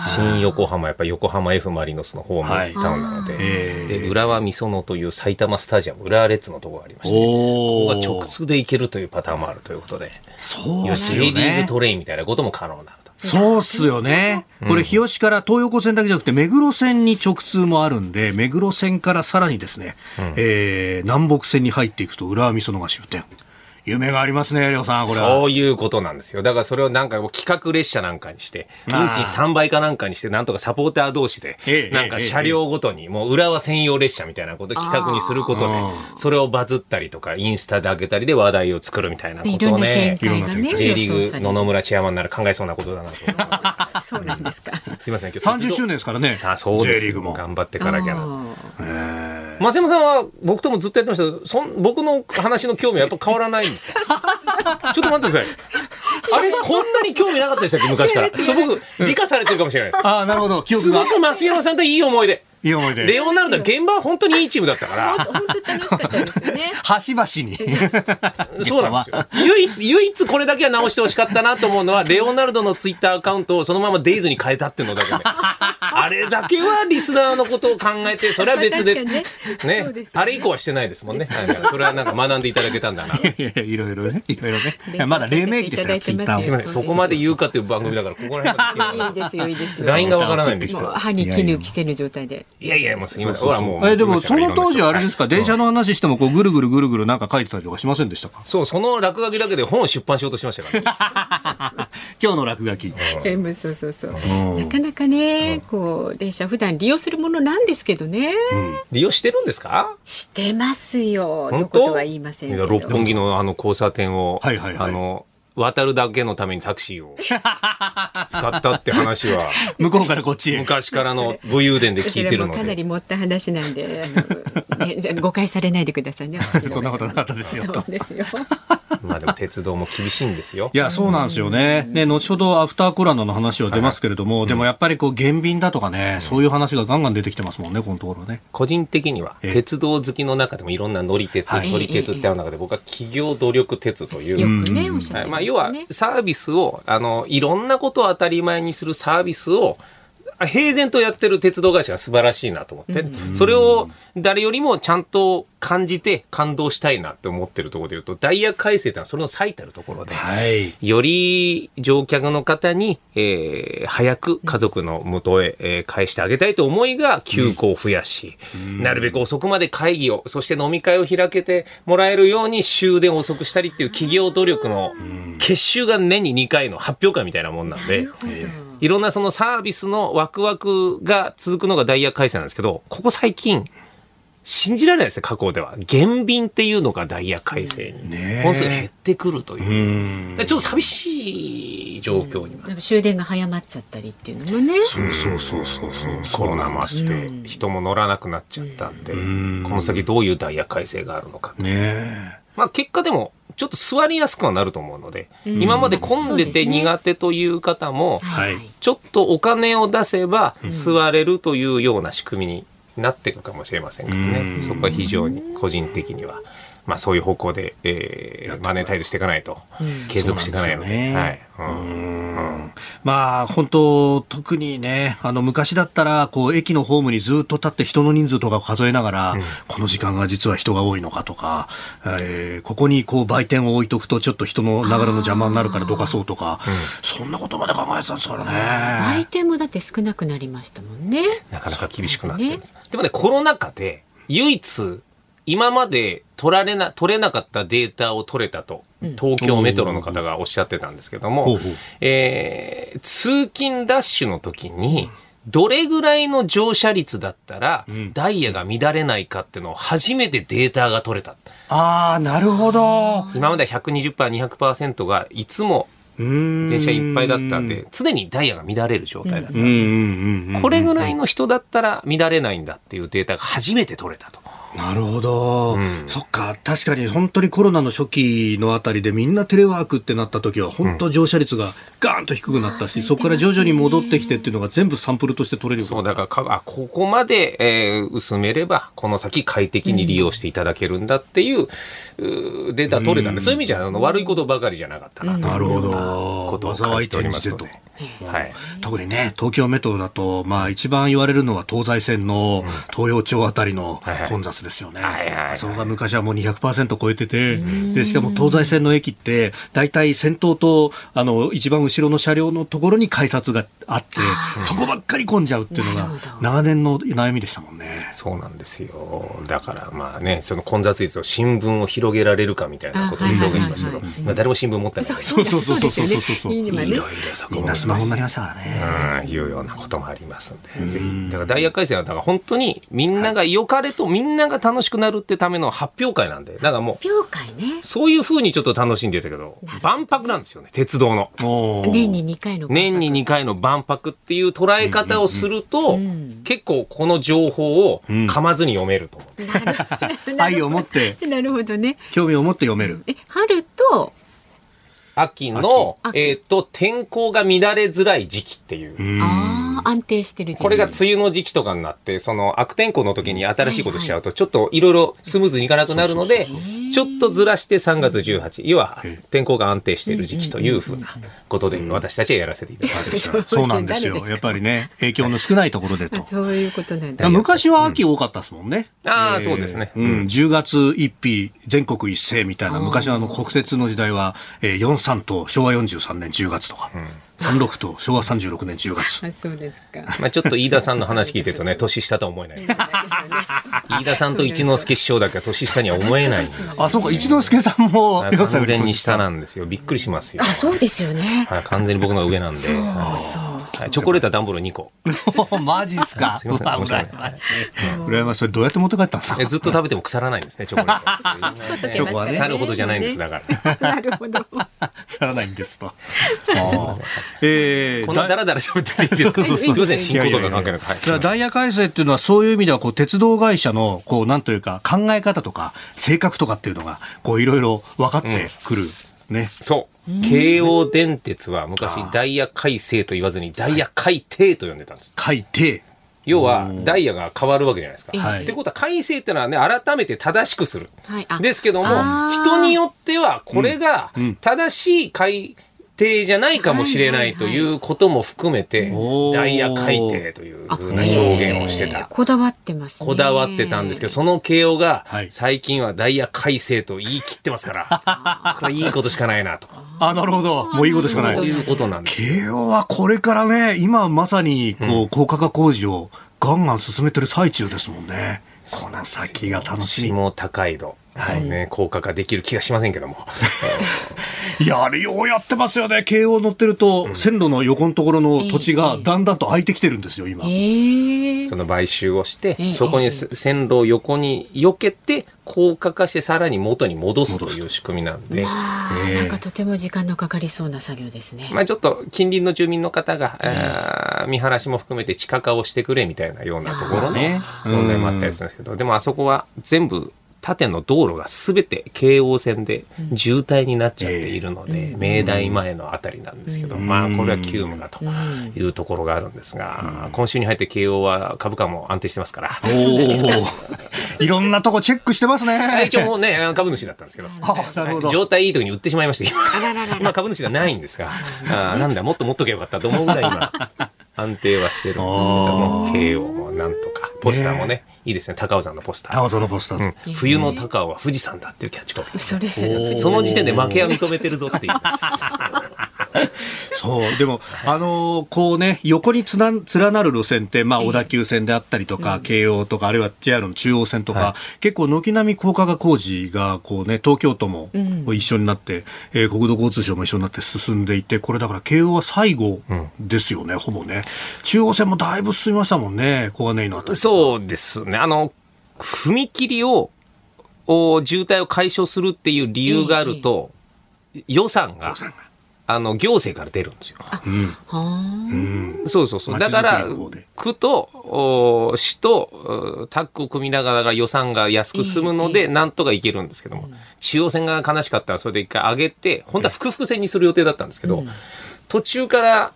新横浜、やっぱ横浜 F・ マリノスのホームはいタウンなので、ええで、浦和美園という埼玉スタジアム、浦和レッズのところがありまして、こ。こが直通で行けるというパターンもあるということで、そうっす J よリーグね。トレインみたいなことも可能になると。そうっすよね。これ、日吉から東横線だけじゃなくて、目黒線に直通もあるんで、目黒線からさらにですね、えー南北線に入っていくと、浦和美園が終点。夢がありますね、りょうさん、これは。そういうことなんですよ。だからそれをなんか企画列車なんかにして、運賃3倍かなんかにして、なんとかサポーター同士でええ、なんか車両ごとに、もう浦和専用列車みたいなことを企画にすることであ、それをバズったりとか、インスタで上げたりで話題を作るみたいなことをね J リーグ野々村チェアマンなら考えそうなことだなと思います。そうなんですかすいません、今日30周年ですからね。さあ、そうです J リーグも。頑張っていかなきゃな。あ松山さんは僕ともずっとやってましたけど、そん僕の話の興味はやっぱ変わらないんですか？ちょっと待ってください。あれ、こんなに興味なかったでしたっけ？昔から。そう、僕、理解されてるかもしれないです。ああ、なるほど。記憶がすご。く増山さんといい思い出。いい思い出。レオナルドは現場は本当にいいチームだったから、ー本当楽しかったですよね端々に。そうなんですよ。唯一、唯一これだけは直してほしかったなと思うのは、レオナルドのツイッターアカウントをそのままデイズに変えたっていうのだけで。あれだけはリスナーのことを考えて、それは別で。ねあれ以降はしてないですもんね。はいそれはなんか学んでいただけたんだな。いやいやいろいろね。いろいろね。いやまだ黎明期ですから、ツイッターも。すみません、そこまで言うかっていう番組だから、ここら辺いいですよいいですよ LINE がわからないんでもう人。歯に絹着せぬ状態でいやいや、もうすみません。ほらもう。え、でもその当時はあれですか、電車の。の話してもこうぐるぐるぐるぐるなんか書いてたりとかしませんでしたか？そう、その落書きだけで本を出版しようとしましたからね。今日の落書き。全部そうそうそう。なかなかねこう電車普段利用するものなんですけどね。利用してるんですか？してますよ本当？どことは言いませんけど。六本木のあの交差点を、あの、渡るだけのためにタクシーを使ったって話は、向こうからこっちへ。昔からの武勇伝でそ聞いてるのれもかなりで。持った話なんでね、誤解されないでくださいね。そんなことなかったですよそうですよ。まあでも鉄道も厳しいんですよ。い。や、そうなんですよね。ね、後ほどアフターコロナの話は出ますけれども、でもやっぱりこう、減便だとかね、そういう話がガンガン出てきてますもんね、このところね。個人的には、ええ。鉄道好きの中でもいろんな乗り鉄、はい。撮り鉄ってある中で、僕は企業努力鉄という、よくねおっしゃってまはい。まあ、したね要はサービスをあのいろんなことを当たり前にするサービスを平然とやってる鉄道会社が素晴らしいなと思って、それを誰よりもちゃんと感じて感動したいなって思ってるところで言うとダイヤ改正ってのはそれの最たるところで。はい。より乗客の方に、えー早く家族の元へ、えー返してあげたいと思いが休校を増やし、なるべく遅くまで会議を、そして飲み会を開けてもらえるように終電を遅くしたりっていう企業努力の結集が年に2回の発表会みたいなもんなんで、いろんなそのサービスのワクワクが続くのがダイヤ改正なんですけど、ここ最近、信じられないですね、過去では。減便っていうのがダイヤ改正に。ねえ本数が減ってくるという。うちょっと寂しい状況には、でも終電が早まっちゃったりっていうのもねそうそうそうそうそう。コロナもして、人も乗らなくなっちゃったんで、この先どういうダイヤ改正があるのか。ねえ。まあ結果でも、ちょっと座りやすくはなると思うので、今まで混んでて苦手という方も、はいちょっとお金を出せば座れるというような仕組みになっていくかもしれませんからね。そこは非常に個人的にはまあそういう方向で、えー、マネタイズしていかないと、継続していかないので。ねはい。ううんんまあ本当特にねあの昔だったらこう駅のホームにずっと立って人の人数とかを数えながら、この時間が実は人が多いのかとか、えーここにこう売店を置いとくとちょっと人の流れの邪魔になるからどかそうとか、そんなことまで考えてたんですからね。売店もだって少なくなりましたもんね。なかなか厳しくなってるんです。でもね、コロナ禍で唯一、今まで取られな、取れなかったデータを取れたと、東京メトロの方がおっしゃってたんですけどもえー通勤ラッシュの時に、どれぐらいの乗車率だったら、ダイヤが乱れないかっていうのを初めてデータが取れた。ああなるほど。今までは120%、200%がいつも電電車いっぱいだったんで、常にダイヤが乱れる状態だった。これぐらいの人だったら乱れないんだっていうデータが初めて取れたと。なるほど、うん。そっか。確かに本当にコロナの初期のあたりでみんなテレワークってなった時は本当乗車率がガーンと低くなったし、あーそこから徐々に戻ってきてっていうのが全部サンプルとして取れる。よそう、だからか、あ、ここまで、えー薄めれば、この先快適に利用していただけるんだっていう、うーデータ取れたんで、そういう意味じゃ、あの、悪いことばかりじゃなかったなと。なるほど。ことを感じておりますので。はい。特にね東京メトロだと、まあ、一番言われるのは東西線の東洋町あたりの混雑ですよね、はいはいはい。そこが昔はもう200%超えててでしかも東西線の駅って大体先頭とあの一番後ろの車両のところに改札があってそこばっかり混んじゃうっていうのが長年の悩みでしたもんね。そうなんですよ。だから、まあね、その混雑率を新聞を広げられるかみたいなことを表現しましたけどあはいはいはい。はい、まあ誰も新聞持ってないので。そうそうそうそうそうそうそう。いろいろそこもみんなスマホになりましたからね。うん、いうようなこともありますんで、ぜひ。だからダイヤ改正は、だから本当にみんなが良かれと、みんなが楽しくなるってための発表会なんで、だからもう、業界ね。そういう風にちょっと楽しんでたけど、万博なんですよね、鉄道の。年に2回の。年に2回の万博っていう捉え方をすると、結構この情報を噛まずに読めると思う。愛を持って なるほどね。興味を持って読める。え、春と、秋の、秋。えっ、と、天候が乱れづらい時期っていう。うん。ああ、安定してる時期。これが梅雨の時期とかになって、その悪天候の時に新しいことしちゃうと、ちょっといろいろスムーズにいかなくなるので、ちょっとずらして3月18、要は天候が安定している時期というふうなことで、私たちはやらせていただきます。そう。そうなんですよ。やっぱりね、影響の少ないところでと。あ。そういうことなんだ。昔は秋多かったですもんね。ああえーそうですね。うん、10月1日、全国一斉みたいな、昔のあの国鉄の時代は、えー、43と昭和43年10月とか、36と昭和36年10月。あ、そうですか。まあちょっと飯田さんの話聞いてるとね、年下とは思えない。飯田さんと一之輔師匠だけは年下には思えないんですよ。あ、そうか、一之輔さんも、完全に下なんですよ。びっくりしますよ。あ、そうですよね。はい、完全に僕の上なんで。そうはいチョコレートはダンボール2個。マジっすか？すいません羨ましい。羨ましい。それどうやって持って帰ったんですか？えずっと食べても腐らないんですね、チョコレート。チョコはね腐るほどじゃないんです、だから。なるほど。ならないんですと。えーこんなダラダラ喋ってていいですか？すいません、進行とか関係なく。はいそれはダイヤ改正っていうのはそういう意味ではこう鉄道会社のこうなんというか考え方とか性格とかっていうのがこういろいろ分かってくる、ね。そう。京王電鉄は昔ダイヤ改正と言わずにダイヤ改定と呼んでたんです。書いて、要はダイヤが変わるわけじゃないですか。はい。ってことは改正ってのはね、改めて正しくする。はい。あ。ですけども人によってはこれが正しい改定じゃないかもしれないということも含めて、ダイヤ改定というふうな表現をしてた。こだわってますね。こだわってたんですけど、その慶応がはい最近はダイヤ改正と言い切ってますから、これいいことしかないなと。あ、なるほど。もういいことしかない。そういうことなんです。慶応はこれからね、今まさにこう高架化工事をガンガン進めてる最中ですもんね。この先が楽しみ。下高井戸。はい。ね、高架化できる気がしませんけども。いや、あれようやってますよね。慶応乗ってると、線路の横のところの土地がだんだんと空いてきてるんですよ、今。ええその買収をしてええ、そこにせ線路を横に避けて、高架化してさらに元に戻すという仕組みなんで、あー。なんかとても時間のかかりそうな作業ですね。まあちょっと近隣の住民の方が、あー見晴らしも含めて地下化をしてくれみたいなようなところのね。問題もあったりするんですけど、でもあそこは全部縦の道路がすべて京王線で渋滞になっちゃっているので、明大前のあたりなんですけど、まあこれは急務だというところがあるんですが、今週に入って慶応は株価も安定してますから。いろんなとこチェックしてますね。一応もうね、株主だったんですけど、なるほど。状態いい時に売ってしまいました今。今株主じゃないんですが、あなんだ、もっと持っとけばよかったと思うぐらい今、安定はしてるんですけども、慶応もなんとか、ポスターもね、いいですね、高尾山のポスター。高尾山のポスター。うん、冬の高尾は富士山だっていうキャッチコピー。それその時点で負けは認めてるぞっていう。そう、でも、あのーこうね、横につな連なる路線って、まあ、小田急線であったりとか、京王とか、あるいは JR の中央線とか、は結構、軒並み高架化工事が、こうね、東京都も一緒になって、えー国土交通省も一緒になって進んでいて、これだから、京王は最後ですよね、ほぼね。中央線もだいぶ進みましたもんね、小金井のあたり。そうですね。あの、踏切を、お渋滞を解消するっていう理由があると、予算が、あの、行政から出るんですよ。うん。はうん。そうそうそう。だから区と、お市と、おタッグを組みながら予算が安く済むので、なんとかいけるんですけども、中央線が悲しかったらそれで一回上げて、本当は複々線にする予定だったんですけど、途中から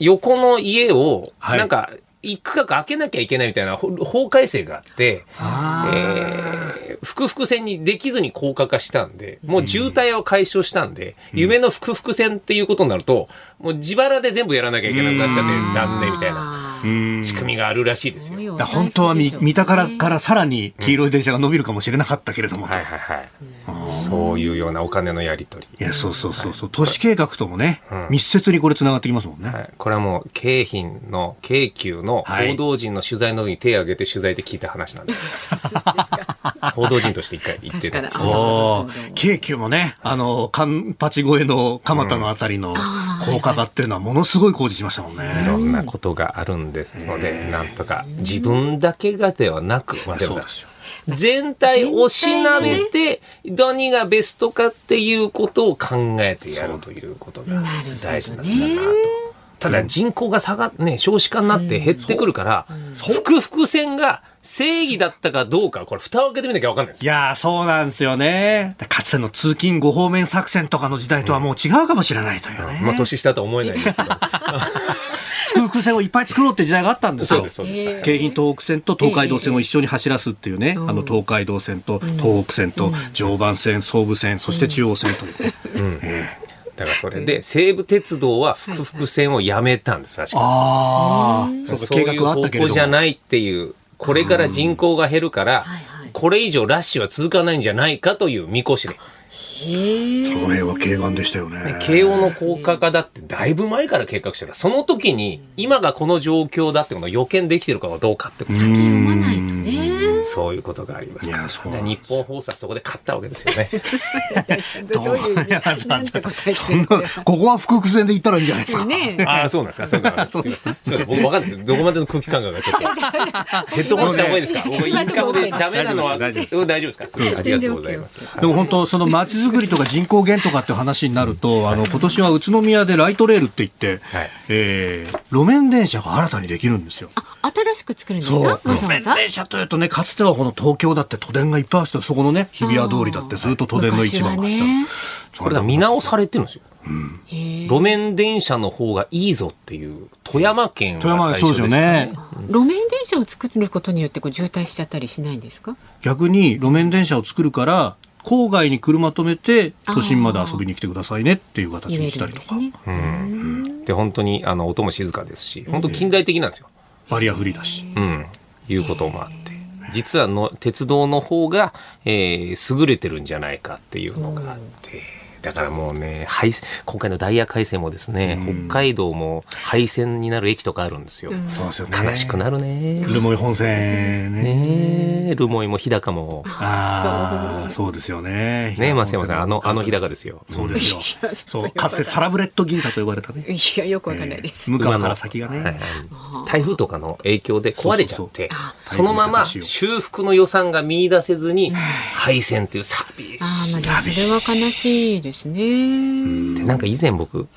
横の家を、はいなんか、一区画開けなきゃいけないみたいなほ法改正があって、えー、複々線にできずに高架化したんで、もう渋滞を解消したんで、夢の複々線っていうことになると、もう自腹で全部やらなきゃいけなくなっちゃって、断念みたいな。うん仕組みがあるらしいですよ。だから本当はみ三田からからさらに黄色い電車が伸びるかもしれなかったけれどもと、はい。はいはい。そういうようなお金のやり取り。いや、そうそうそう。そう、都市計画ともね、うん。密接にこれ繋がってきますもんね。はい、これはもう、京浜の、京急の報道陣の取材の時に手を挙げて取材で聞いた話なんで、報道陣として一回言ってたんです確かに。おー。京急もね、あの、カンパチ越えの蒲田のあたりの高架化っていうのはものすごい工事しましたもんい。ね。ろんなことがあるんですので、なんとか自分だけがではなく、まあ。全体をしなべて、何がベストかっていうことを考えてやるということが大事なんだなと。ただ人口が下がっね、少子化になって減ってくるから、複々線が正義だったかどうか、これ蓋を開けてみなきゃわかんないですよ。いやー、そうなんですよね。かつての通勤5方面作戦とかの時代とはもう違うかもしれないというね。まあ年下とは思えないんですけど。空腹線をいっぱい作ろうって時代があったんですよ。そうです、そうです。京浜東北線と東海道線を一緒に走らすっていうね、あの東海道線と東北線と常磐線、総武線、そして中央線というね。ええ。だからそれで、西武鉄道は複々線をやめたんです、確か。ああ、そうか、そういう計画はあった方。向じゃないっていう、これから人口が減るからはいはい、これ以上ラッシュは続かないんじゃないかという見越しで。その辺は軽眼でしたよね。慶応の高架化だってだいぶ前から計画してる。から、その時に今がこの状況だってことを予見できてるかどうかってこと先読まないとね。そういうことがありますから。いやそうで日本放送はそこで勝ったわけですよね。どういう意味なんて答えてそんな、ここは複々線で行ったらいいんじゃないですか。ねああ、そうなんですか。そうなんですか。すいませんすいません僕わかんないです。どこまでの空気感覚がちょっと。ヘッドホンした方がいいですか？僕インカムでダメなのは大大丈丈夫ですかありがとうございます。でも本当、その街づくりとか人口減とかって話になると、あの、今年は宇都宮でライトレールって言って、はいえー路面電車が新たにできるんですよ。新しく作るんですか？わざ路面。電車というとね、かつてはこの東京だって都電がいっぱいあって、そこのね、日比谷通りだってずっと都電の一番がした。昔はねこれが見直されてるんですよ。へー路面電車の方がいいぞっていう、富山県富山が最そうですよ初ですからね。路面電車を作ることによってこう渋滞しちゃったりしないんですか？逆に路面電車を作るから、郊外に車止めて都心まで遊びに来てくださいねっていう形にしたりとか、ですね。うん。で、本当に、あの、音も静かですし、本当近代的なんですよ。バリアフリーだし。うん。いうこともあって。実はの、鉄道の方が、えー優れてるんじゃないかっていうのがあって。だからもうね、廃線今回のダイヤ改正もですね、北海道も廃線になる駅とかあるんですよ。そうですよね。悲しくなるね。留萌本線ね。ねえ、留萌も日高も。ああ、そうですよね。ねえ、松山さん、あの、あの日高ですよ。そうですよや。そう、かつてサラブレッド銀座と呼ばれたね。いやよくわかんないです。向川から先がはいはいね。台風とかの影響で壊れちゃってそうそう、そのまま修復の予算が見出せずに、廃線っていう寂ああ、しい。まあ、でもそれは悲しいですですね。でなんか以前僕、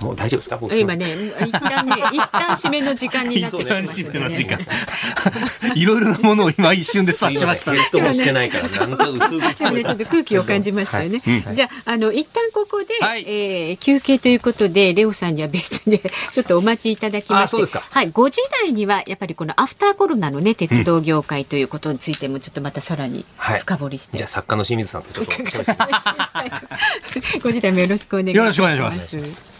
もう大丈夫ですか？僕今ね一旦ね 一旦締めの時間になって一旦締めの時間。いろいろなものを今一瞬で察しました。ねしてないからなんか薄くちょっと空気を感じましたよね。じゃああの一旦ここで、はい。えー休憩ということでレオさんには別で ちょっとお待ちいただきまして、あそうですか。はい5時台にはやっぱりこのアフターコロナのね鉄道業界ということについてもちょっとまたさらにはい。深掘りして、じゃあ作家の清水さんとちょっと喋ってみます。5時台もよろしくお願いします。よろしくお願いします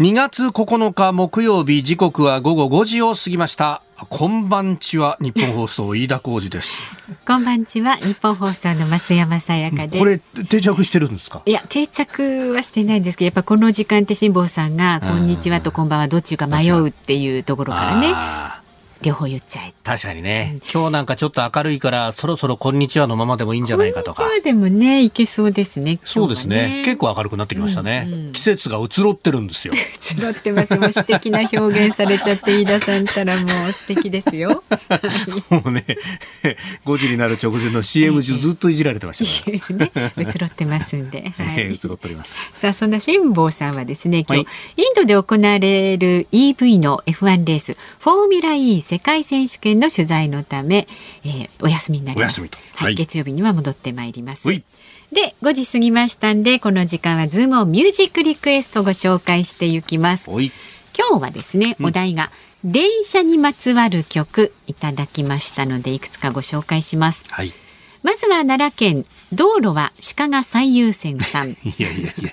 2月9日木曜日時刻は午後5時を過ぎました。こんばんちは日本放送飯田浩二です。こんばんちは日本放送の増山さやかです。これ定着してるんですか？いや定着はしてないんですけどやっぱこの時間って辛坊さんが「こんにちは」と「こんばんは」どっちか迷うっていうところからね両方言っちゃえ。確かにね、今日なんかちょっと明るいからそろそろこんにちはのままでもいいんじゃないかとかこんにちはでもねいけそうですね。そうですね結構明るくなってきましたね、季節が移ろってるんですよ 構ってます。もう詩的な表現されちゃって飯田さんたらもう素敵ですよ。もうね5時になる直前の CM 中ずっといじられてました ね移ろってますんで。はえい。ー移ろっておりますさあそんな辛坊さんはですね今日、はいインドで行われる EV の F1 レースフォーミュラ E 世界選手権の取材のため、えーお休みになります。はいはい。月曜日には戻ってまいります。で5時過ぎましたんでこの時間はズームオンミュージックリクエストご紹介していきます。今日はですねお題が、電車にまつわる曲いただきましたのでいくつかご紹介します。はい。まずは奈良県道路は鹿が最優先さん。いやいやいや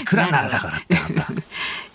いくらならだからって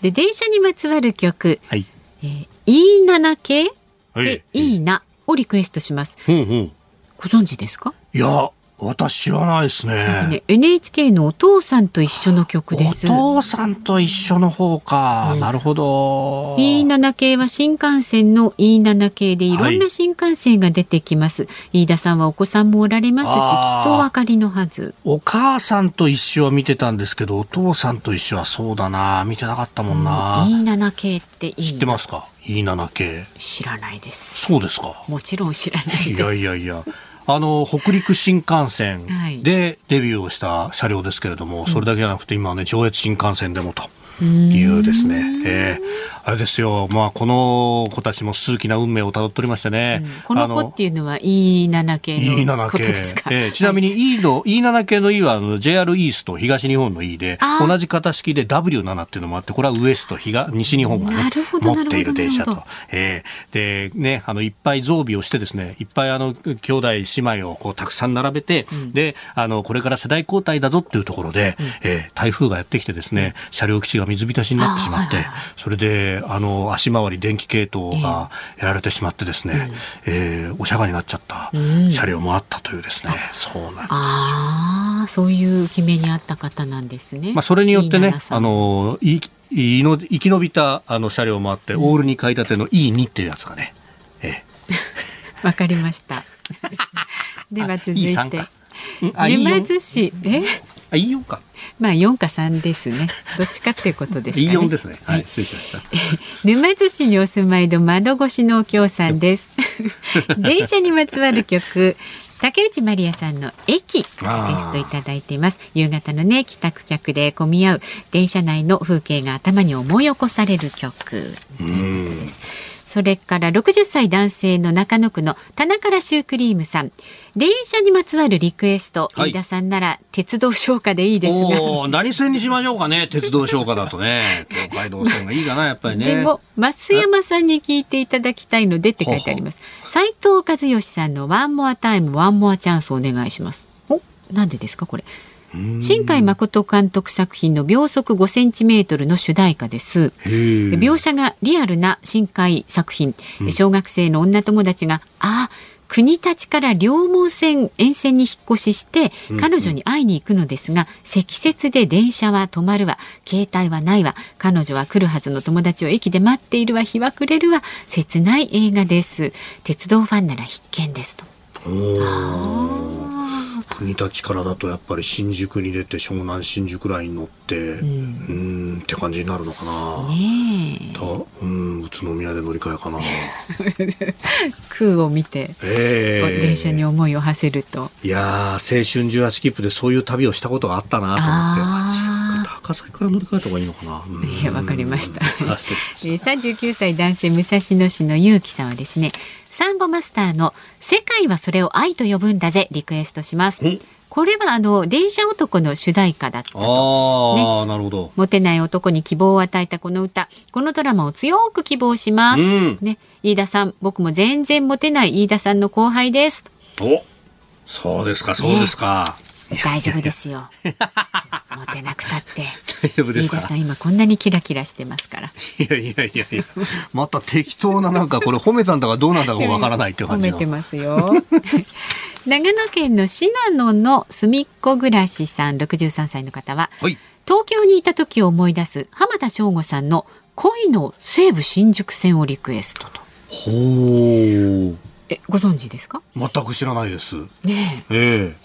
で電車にまつわる曲。はい。えー、E7 系はいでい。いなをリクエストします。うんうん。ご存知ですか？いや私知らないですね。ね NHK のお父さんと一緒の曲です。お父さんと一緒の方か、なるほど。E7 系は新幹線の E7 系でいろんはない新幹線が出てきます。飯田さんはお子さんもおられますし、きあー。っとお分かりのはず。お母さんと一緒は見てたんですけどお父さんと一緒はそうだな。見てなかったもんな、E7 系っていいの知ってますか？E7 系。知らないです。そうですか。もちろん知らないです。いやいやいや。あの北陸新幹線はい。でデビューをした車両ですけれども、それだけじゃなくて今はね上越新幹線でもというですね、えーあれですよ。まあこの子たちも数奇な運命をたどっておりましてね、この子っていうのは E7 系の E7 こと系ですか？えーちなみに E の、E7 系の E はあの JR イースト東日本の E で同じ型式で W7 っていうのもあってこれはウエスト東西日本がね持っている電車と。えーでねあのいっぱい増備をしてですねいっぱいあの兄弟姉妹をこうたくさん並べて、であのこれから世代交代だぞっていうところで、えー台風がやってきてですね車両基地が水浸しになってしまって、それであの足回り電気系統がやられてしまってですね、えーお釈迦になっちゃった車両もあったというですね、そうなんです。ああ、そういう決めにあった方なんですね。まあ、それによってね E7、さん。あの、いいの生き延びたあの車両もあって、オール2階建ての E2 っていうやつがね、え わかりました。では続い E3 て。か。んあ沼 E4 津市。え？あ E4 か。まあ4か3ですね。どっちかっていうことですかね。E4 ですね。ははいい、失礼しました。沼津市にお住まいの窓越しのお京さんです。電車にまつわる曲。竹内まりやさんの駅リストいただいています。夕方のね帰宅客で混み合う電車内の風景が頭に思い起こされる曲ということです。それから60歳男性の中野区の棚からシュークリームさん。電車にまつわるリクエスト、はい、飯田さんなら鉄道消化でいいですが。何線にしましょうかね、鉄道唱歌だとね。東海道線がいいかな、やっぱりね。でも、増山さんに聞いていただきたいのでって書いてあります。斉藤和義さんの One more time, One more chance お願いします。お、なんでですか、これ。新海誠監督作品の秒速5センチメートルの主題歌です。描写がリアルな新海作品、小学生の女友達が、ああ、国立から両毛線沿線に引っ越しして彼女に会いに行くのですが、積雪で電車は止まるわ。携帯はないわ。彼女は来るはずの友達を駅で待っているわ。日は暮れるわ。切ない映画です。鉄道ファンなら必見ですと。国立からだとやっぱり新宿に出て湘南新宿ライン乗ってうん。って感じになるのかな。ねえ。うん宇都宮で乗り換えかな。空を見て、えー、電車に思いを馳せると。いや青春18切符でそういう旅をしたことがあったなと思って高崎から乗り換えた方がいいのかな？いや、わかりました。三十九歳男性武蔵野市の結城さんはですね。サンボマスターの世界はそれを愛と呼ぶんだぜリクエストします。これはあの電車男の主題歌だったと。あ、ね、なるほど。モテない男に希望を与えたこの歌、このドラマを強く希望します。うん、ね、飯田さん、僕も全然モテない飯田さんの後輩です。お、そうですか、そうですか。ね大丈夫ですよ。モテなくたって。大丈夫ですか？さん今こんなにキラキラしてますから。いやいやいやいや、また適当ななんかこれ褒めたんだかどうなんだかわからないって感じ褒めてますよ。長野県の信濃のすみっこ暮らしさん63歳の方は、はい、東京にいた時を思い出す浜田省吾さんの恋の西武新宿線をリクエストと。ほう。えご存知ですか？全く知らないです。ねえ。ええ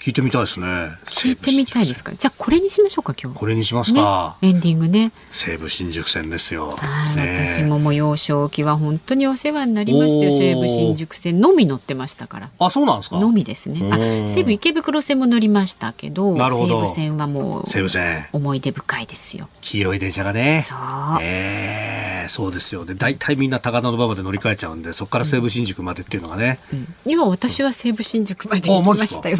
聞いてみたいですね。聞いてみたいですか？じゃあこれにしましょうか今日。これにしますか。ね、エンディングね。西武新宿線ですよ。はい、ね、私ももう幼少期は本当にお世話になりまして西武新宿線のみ乗ってましたから。あ、そうなんですか。のみですね。あ、西武池袋線も乗りましたけど、ど西武線はもう西武線思い出深いですよ。黄色い電車がね。そう。ええー、そうですよ。で大体みんな高田馬場で乗り換えちゃうんで、そこから西武新宿までっていうのがね。うん、いや私は西武新宿まで行きましたよ。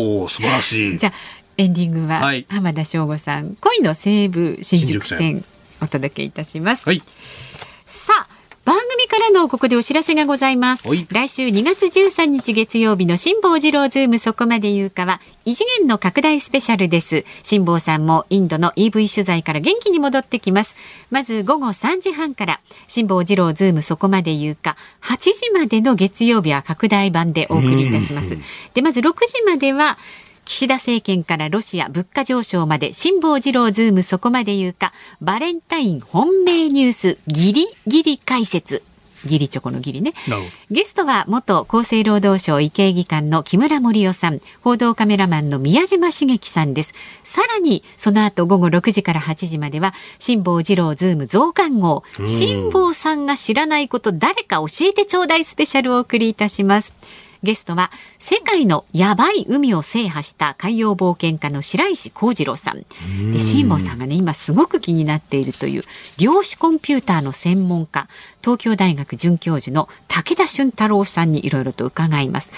おお、素晴らしい。じゃあエンディングは、はい、浜田省吾さん恋の西武新宿線お届けいたします。はい、さあ番組からのここでお知らせがございます。来週2月13日月曜日の辛坊治郎ズームそこまで言うかは異次元の拡大スペシャルです。辛坊さんもインドの EV 取材から元気に戻ってきます。まず午後3時半から辛坊治郎ズームそこまで言うか8時までの月曜日は拡大版でお送りいたします。でまず6時までは岸田政権からロシア物価上昇まで辛坊治郎ズームそこまで言うかバレンタイン本命ニュースギリギリ解説ギリチョコのギリね。ゲストは元厚生労働省医系技官の木村盛夫さん、報道カメラマンの宮島茂樹さんです。さらに、その後午後6時から8時までは、辛坊治郎ズーム増刊号、辛坊さんが知らないこと誰か教えてちょうだいスペシャルをお送りいたします。ゲストは世界のやばい海を制覇した海洋冒険家の白石幸次郎さん。で辛坊さんがね今すごく気になっているという量子コンピューターの専門家東京大学准教授の武田俊太郎さんにいろいろと伺います。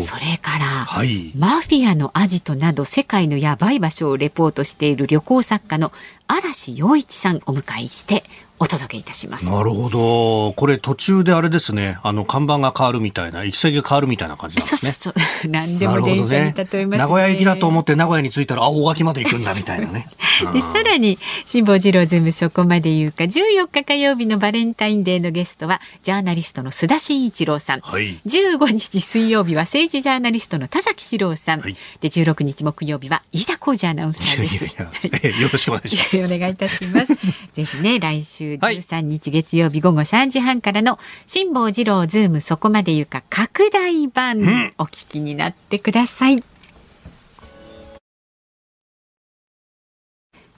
それから、はい、マフィアのアジトなど世界のやばい場所をレポートしている旅行作家の嵐洋一さんお迎えしてお届けいたします。なるほど。これ途中であれですね。あの看板が変わるみたいな、行き先が変わるみたいな感じなんですね。そうそうそう。何でも電車に例えます、ね、名古屋行きだと思って名古屋に着いたら、あ、大垣まで行くんだみたいなね。で、さらに辛坊治郎ズームそこまで言うか、14日火曜日のバレンタインデーのゲストはジャーナリストの須田慎一郎さん。はい、15日水曜日は政治ジャーナリストの田崎史郎さん。はい、で、16日木曜日は飯田浩司アナウンサーです。いやいやいやよろしくお願いします。お願いいたします。ぜひね、来週13日、日月曜日午後3時半からの辛坊治郎ズームそこまで言うか拡大版、お聞きになってください。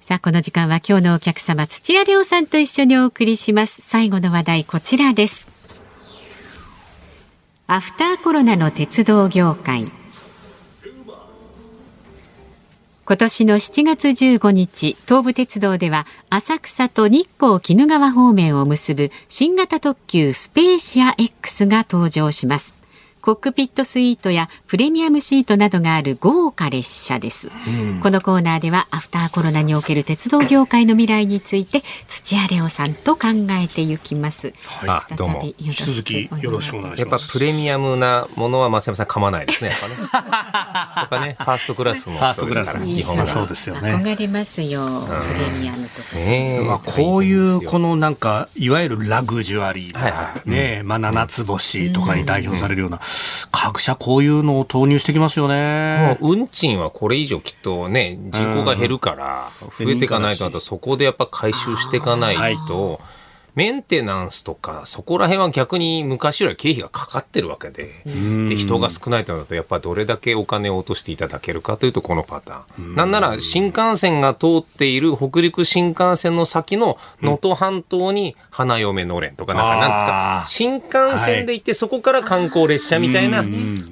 さあ、この時間は今日のお客様、土屋亮さんと一緒にお送りします。最後の話題、こちらです。アフターコロナの鉄道業界。今年の7月15日東武鉄道では浅草と日光鬼怒川方面を結ぶ新型特急スペーシア X が登場します。コックピットスイートやプレミアムシートなどがある豪華列車です、うん、このコーナーではアフターコロナにおける鉄道業界の未来について土屋レオさんと考えていきます、はい、どうも。引き続きよろしくお願いします。やっぱプレミアムなものは松山さん噛まないですねやっぱね。やっぱねファーストクラスの人ですから基本そうですよね。憧れますよ、うん、プレミアムとか、ね、まあこういうこのなんかいわゆるラグジュアリーとか、はいはい、ね、まあ七つ星とかに代表されるような、各社こういうのを投入してきますよね。もう運賃はこれ以上きっとね、人口が減るから、増えていかないとなと、そこでやっぱ回収していかないと、メンテナンスとか、そこら辺は逆に昔より経費がかかってるわけで、で人が少ないとなると、やっぱどれだけお金を落としていただけるかというと、このパターン。なんなら、新幹線が通っている北陸新幹線の先の能登半島に花嫁のれんとか、なんかなんですか、新幹線で行って、そこから観光列車みたいな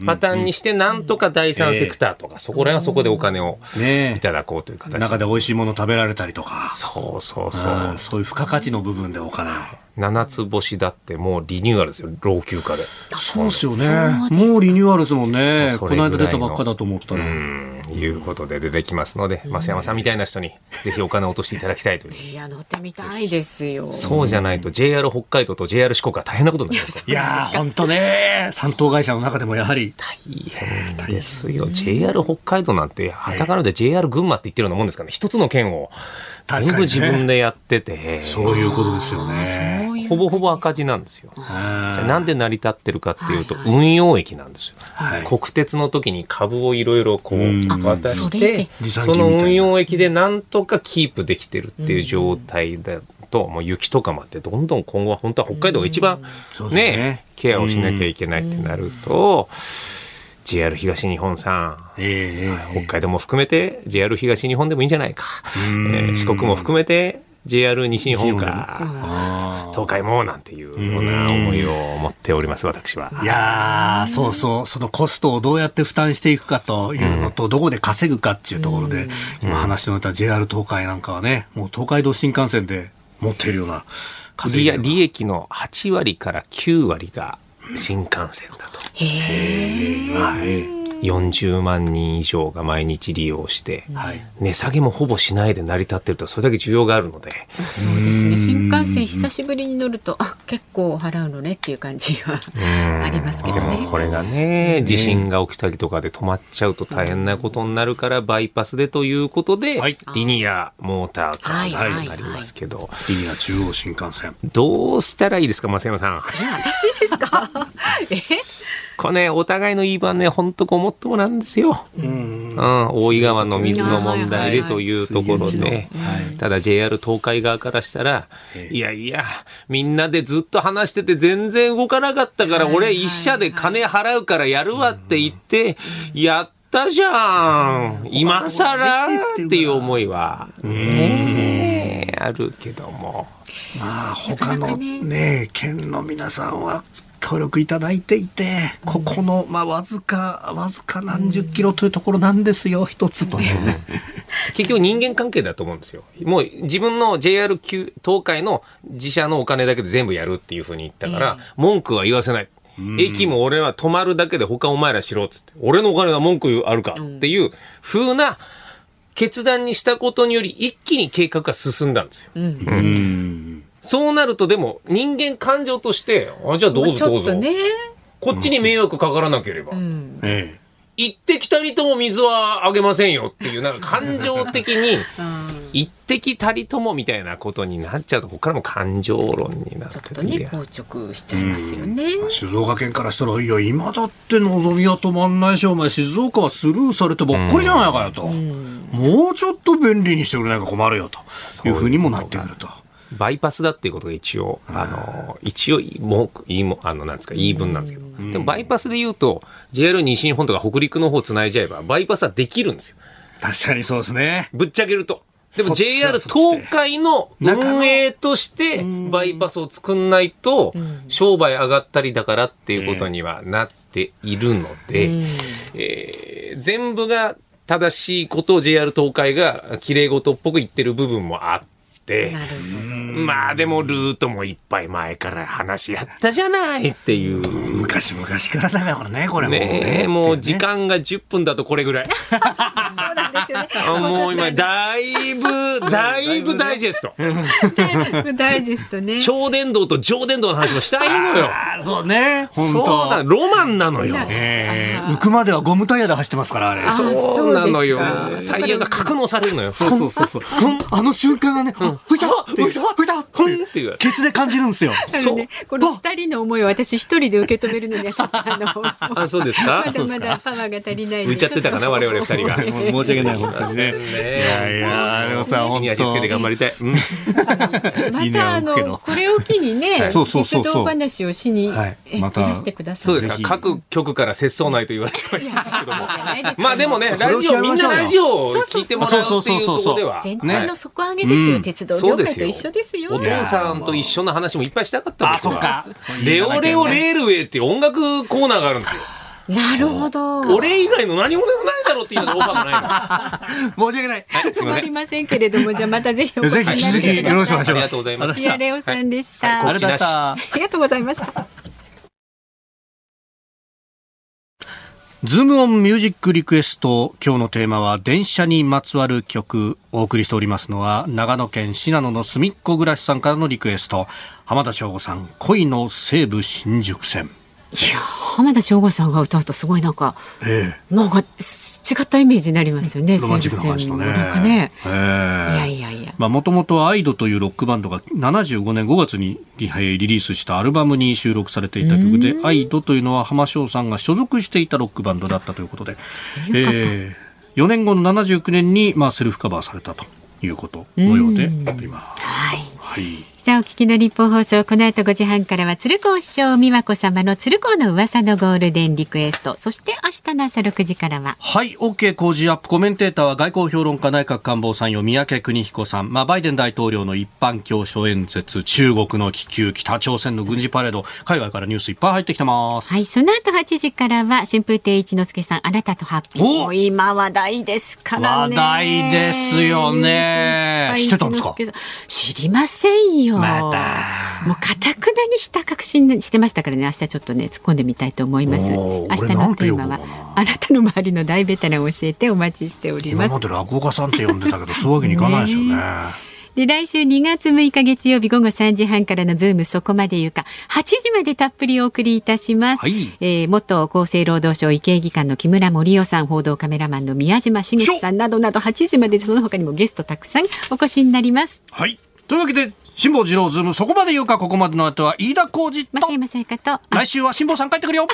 パターンにして、なんとか第三セクターとか、そこら辺はそこでお金をいただこうという形、中で美味しいもの食べられたりとか。そうそうそう。そういう付加価値の部分でお金七つ星だってもうリニューアルですよ老朽化で。そうですよね。もうリニューアルですもんね。この間出たばっかだと思ったら。うんいうことで出てきますので増山さんみたいな人にぜひお金を落としていただきたいという。いや乗ってみたいですよ。そうじゃないと JR 北海道と JR 四国は大変なことになりますいや本当ね。三等会社の中でもやはり。大変ですよ。JR 北海道なんてはたからで JR 群馬って言ってるようなもんですからね。一つの県を全部自分でやってて、そういうことですよね。ほぼほぼ赤字なんですよ。じゃなんで成り立ってるかっていうと、運用益なんですよ。国鉄の時に株をいろいろこう渡して、その運用益でなんとかキープできてるっていう状態だと、もう雪とかもあって、どんどん今後は本当は北海道が一番ね、ケアをしなきゃいけないってなると、JR 東日本さん、えー、北海道も含めて JR 東日本でもいいんじゃないか、えー、四国も含めて JR 西日本か、東海もなんていうような思いを持っております、私は。いやそうそう、そのコストをどうやって負担していくかというのと、どこで稼ぐかっていうところで、今話のった JR 東海なんかはね、もう東海道新幹線で持っているような。利益の8割から9割が新幹線だと。へえ。40万人以上が毎日利用して、はい、値下げもほぼしないで成り立ってるとそれだけ需要があるので。そうですね。新幹線久しぶりに乗るとあ結構払うのねっていう感じはありますけどね。これがね地震が起きたりとかで止まっちゃうと大変なことになるからバイパスでということで、はい、リニアモーターカーがありますけど、リニア中央新幹線。どうしたらいいですか増山さん。私ですか？え？これね、お互いの言い分ね、本当ごもっともなんですよ。うん、大井川の水の問題でというところで、ただ JR 東海側からしたら、いやいや、みんなでずっと話してて全然動かなかったから、俺一社で金払うからやるわって言って、やったじゃん。今更っていう思いは、ねあるけども。まあ他のね県の皆さんは協力いただいていて、ここの、まあ、わずか、わずか何十キロというところなんですよ、一つとね。結局人間関係だと思うんですよ。もう自分の JR 級東海の自社のお金だけで全部やるっていうふうに言ったから、文句は言わせない。駅も俺は止まるだけで他お前らしろっつって、俺のお金は文句あるかっていう風な決断にしたことにより一気に計画が進んだんですよ。うん、うんそうなるとでも人間感情として、あ、じゃあどうぞどうぞ。ね、こっちに迷惑かからなければ。うん、ええ行ってきたりとも水はあげませんよっていう、なんか感情的に、一滴たりともみたいなことになっちゃうと、ここからも感情論になってちょっとね、硬直しちゃいますよね。うん、静岡県からしたら、いや、今だって望みは止まんないし、お前、静岡はスルーされてばっかりじゃないかよと。うん、もうちょっと便利にしてくれないか困るよというふうにもなってくると。バイパスだっていうことが一応、あの、一応、文句、言いも、あの、なんですか、言い分なんですけど、でもバイパスで言うと、JR 西日本とか北陸の方つないじゃえば、バイパスはできるんですよ。確かにそうですね。ぶっちゃけると。でも JR 東海の運営としてバイパスを作んないと商売上がったりだからっていうことにはなっているので、えー、全部が正しいことを JR 東海が綺麗事っぽく言ってる部分もあって、なるまあでもルートもいっぱい前から話やったじゃないっていう。昔々からだからね、これもうねえ、もう時間が10分だとこれぐらい。そうなんですよね。あもう今、だいぶ、だいぶダイジェスト。ダイジェストね。超電導と上電導の話もしたいのよ。そうね。本そう当だ、ロマンなのよ。えー浮くまではゴムタイヤで走ってますから、あれ。あそうなのよタイヤが格納されるのよ。そうそうそうそう。あの瞬間がね、あ吹いたっていう吹いたふんっていう。ケツで感じるんですよ。あのね、この二人の思いを私一人で受け止めるのにはちょっとあの、あ、そうですか？まだまだパワーが足りない浮いちゃってたかな、我々二人が。申し訳ない、本当にね。いやいや、でもさ、地本当に。足つけて頑張りたい。うん。またあのこれを機にね、そうそうそうそう鉄道話をしに、はい。えまたいらしてください。そうですか？各局から節操ないと言われてはいるんですけど。も。まあでもね、ラジオ、みんなラジオをそうそうそう聞いてもらうっていうところでは。全体の底上げですよ、うん鉄道業界と一緒ですよ。お父さんと一緒の話もいっぱいしたかったんですよ。あそうかレオレオレールウェイっていう音楽コーナーがあるんですよ。なるほど。俺以外の何もでもないだろうっていうのがオファーがないの。申し訳ない。はい、すみません。りませんけれども、じゃあまたぜひお越しになってぜひ引き続きよろしくお願いしますありがとうございます。土屋レオさんでした。はいありがとうございました。ズームオンミュージックリクエスト今日のテーマは電車にまつわる曲お送りしておりますのは長野県信濃のすみっこ暮らしさんからのリクエスト。浜田省吾さん恋の西武新宿線。いや浜田省吾さんが歌うとすごいなんかえなんかす違ったイメージになりますよね。えロマンチックな感じのねなんかね。えいやえいやいや。まあもともとアイドというロックバンドが75年5月にリリリースしたアルバムに収録されていた曲でアイドというのは浜翔さんが所属していたロックバンドだったということで、ういうええ4年後の79年にまあセルフカバーされたということのようであります。はい。はい。さあお聞きの日本放送この後5時半からは鶴光師匠美和子様の鶴光の噂のゴールデンリクエスト。そして明日の朝6時からは。はい、OK 工事アップ。コメンテーターは外交評論家内閣官房参与三宅邦彦さん。まあ、バイデン大統領の一般教書演説、中国の気球、北朝鮮の軍事パレード、海外からニュースいっぱい入ってきてます。はいその後8時からは春風亭一之輔さんあなたとハッピー今話題ですからね。話題ですよね。知ってたんですか？知りませんよまもう固くなにした確信してましたからね。明日ちょっとね突っ込んでみたいと思います。明日のテーマはあなたの周りの大ベテランを教えてお待ちしております。今まで落語家さんって呼んでたけど、そういうわけにいかないですよね。で来週2月6日月曜日午後3時半からのズームそこまで言うか。8時までたっぷりお送りいたします、はい。えー元厚生労働省医系技官の木村盛夫さん報道カメラマンの宮島茂樹さんなどなど8時までその他にもゲストたくさんお越しになります。はい。というわけで、辛坊治郎ズーム、そこまで言うか、ここまでの後は飯田浩二と来週は辛坊さん帰ってくるよ。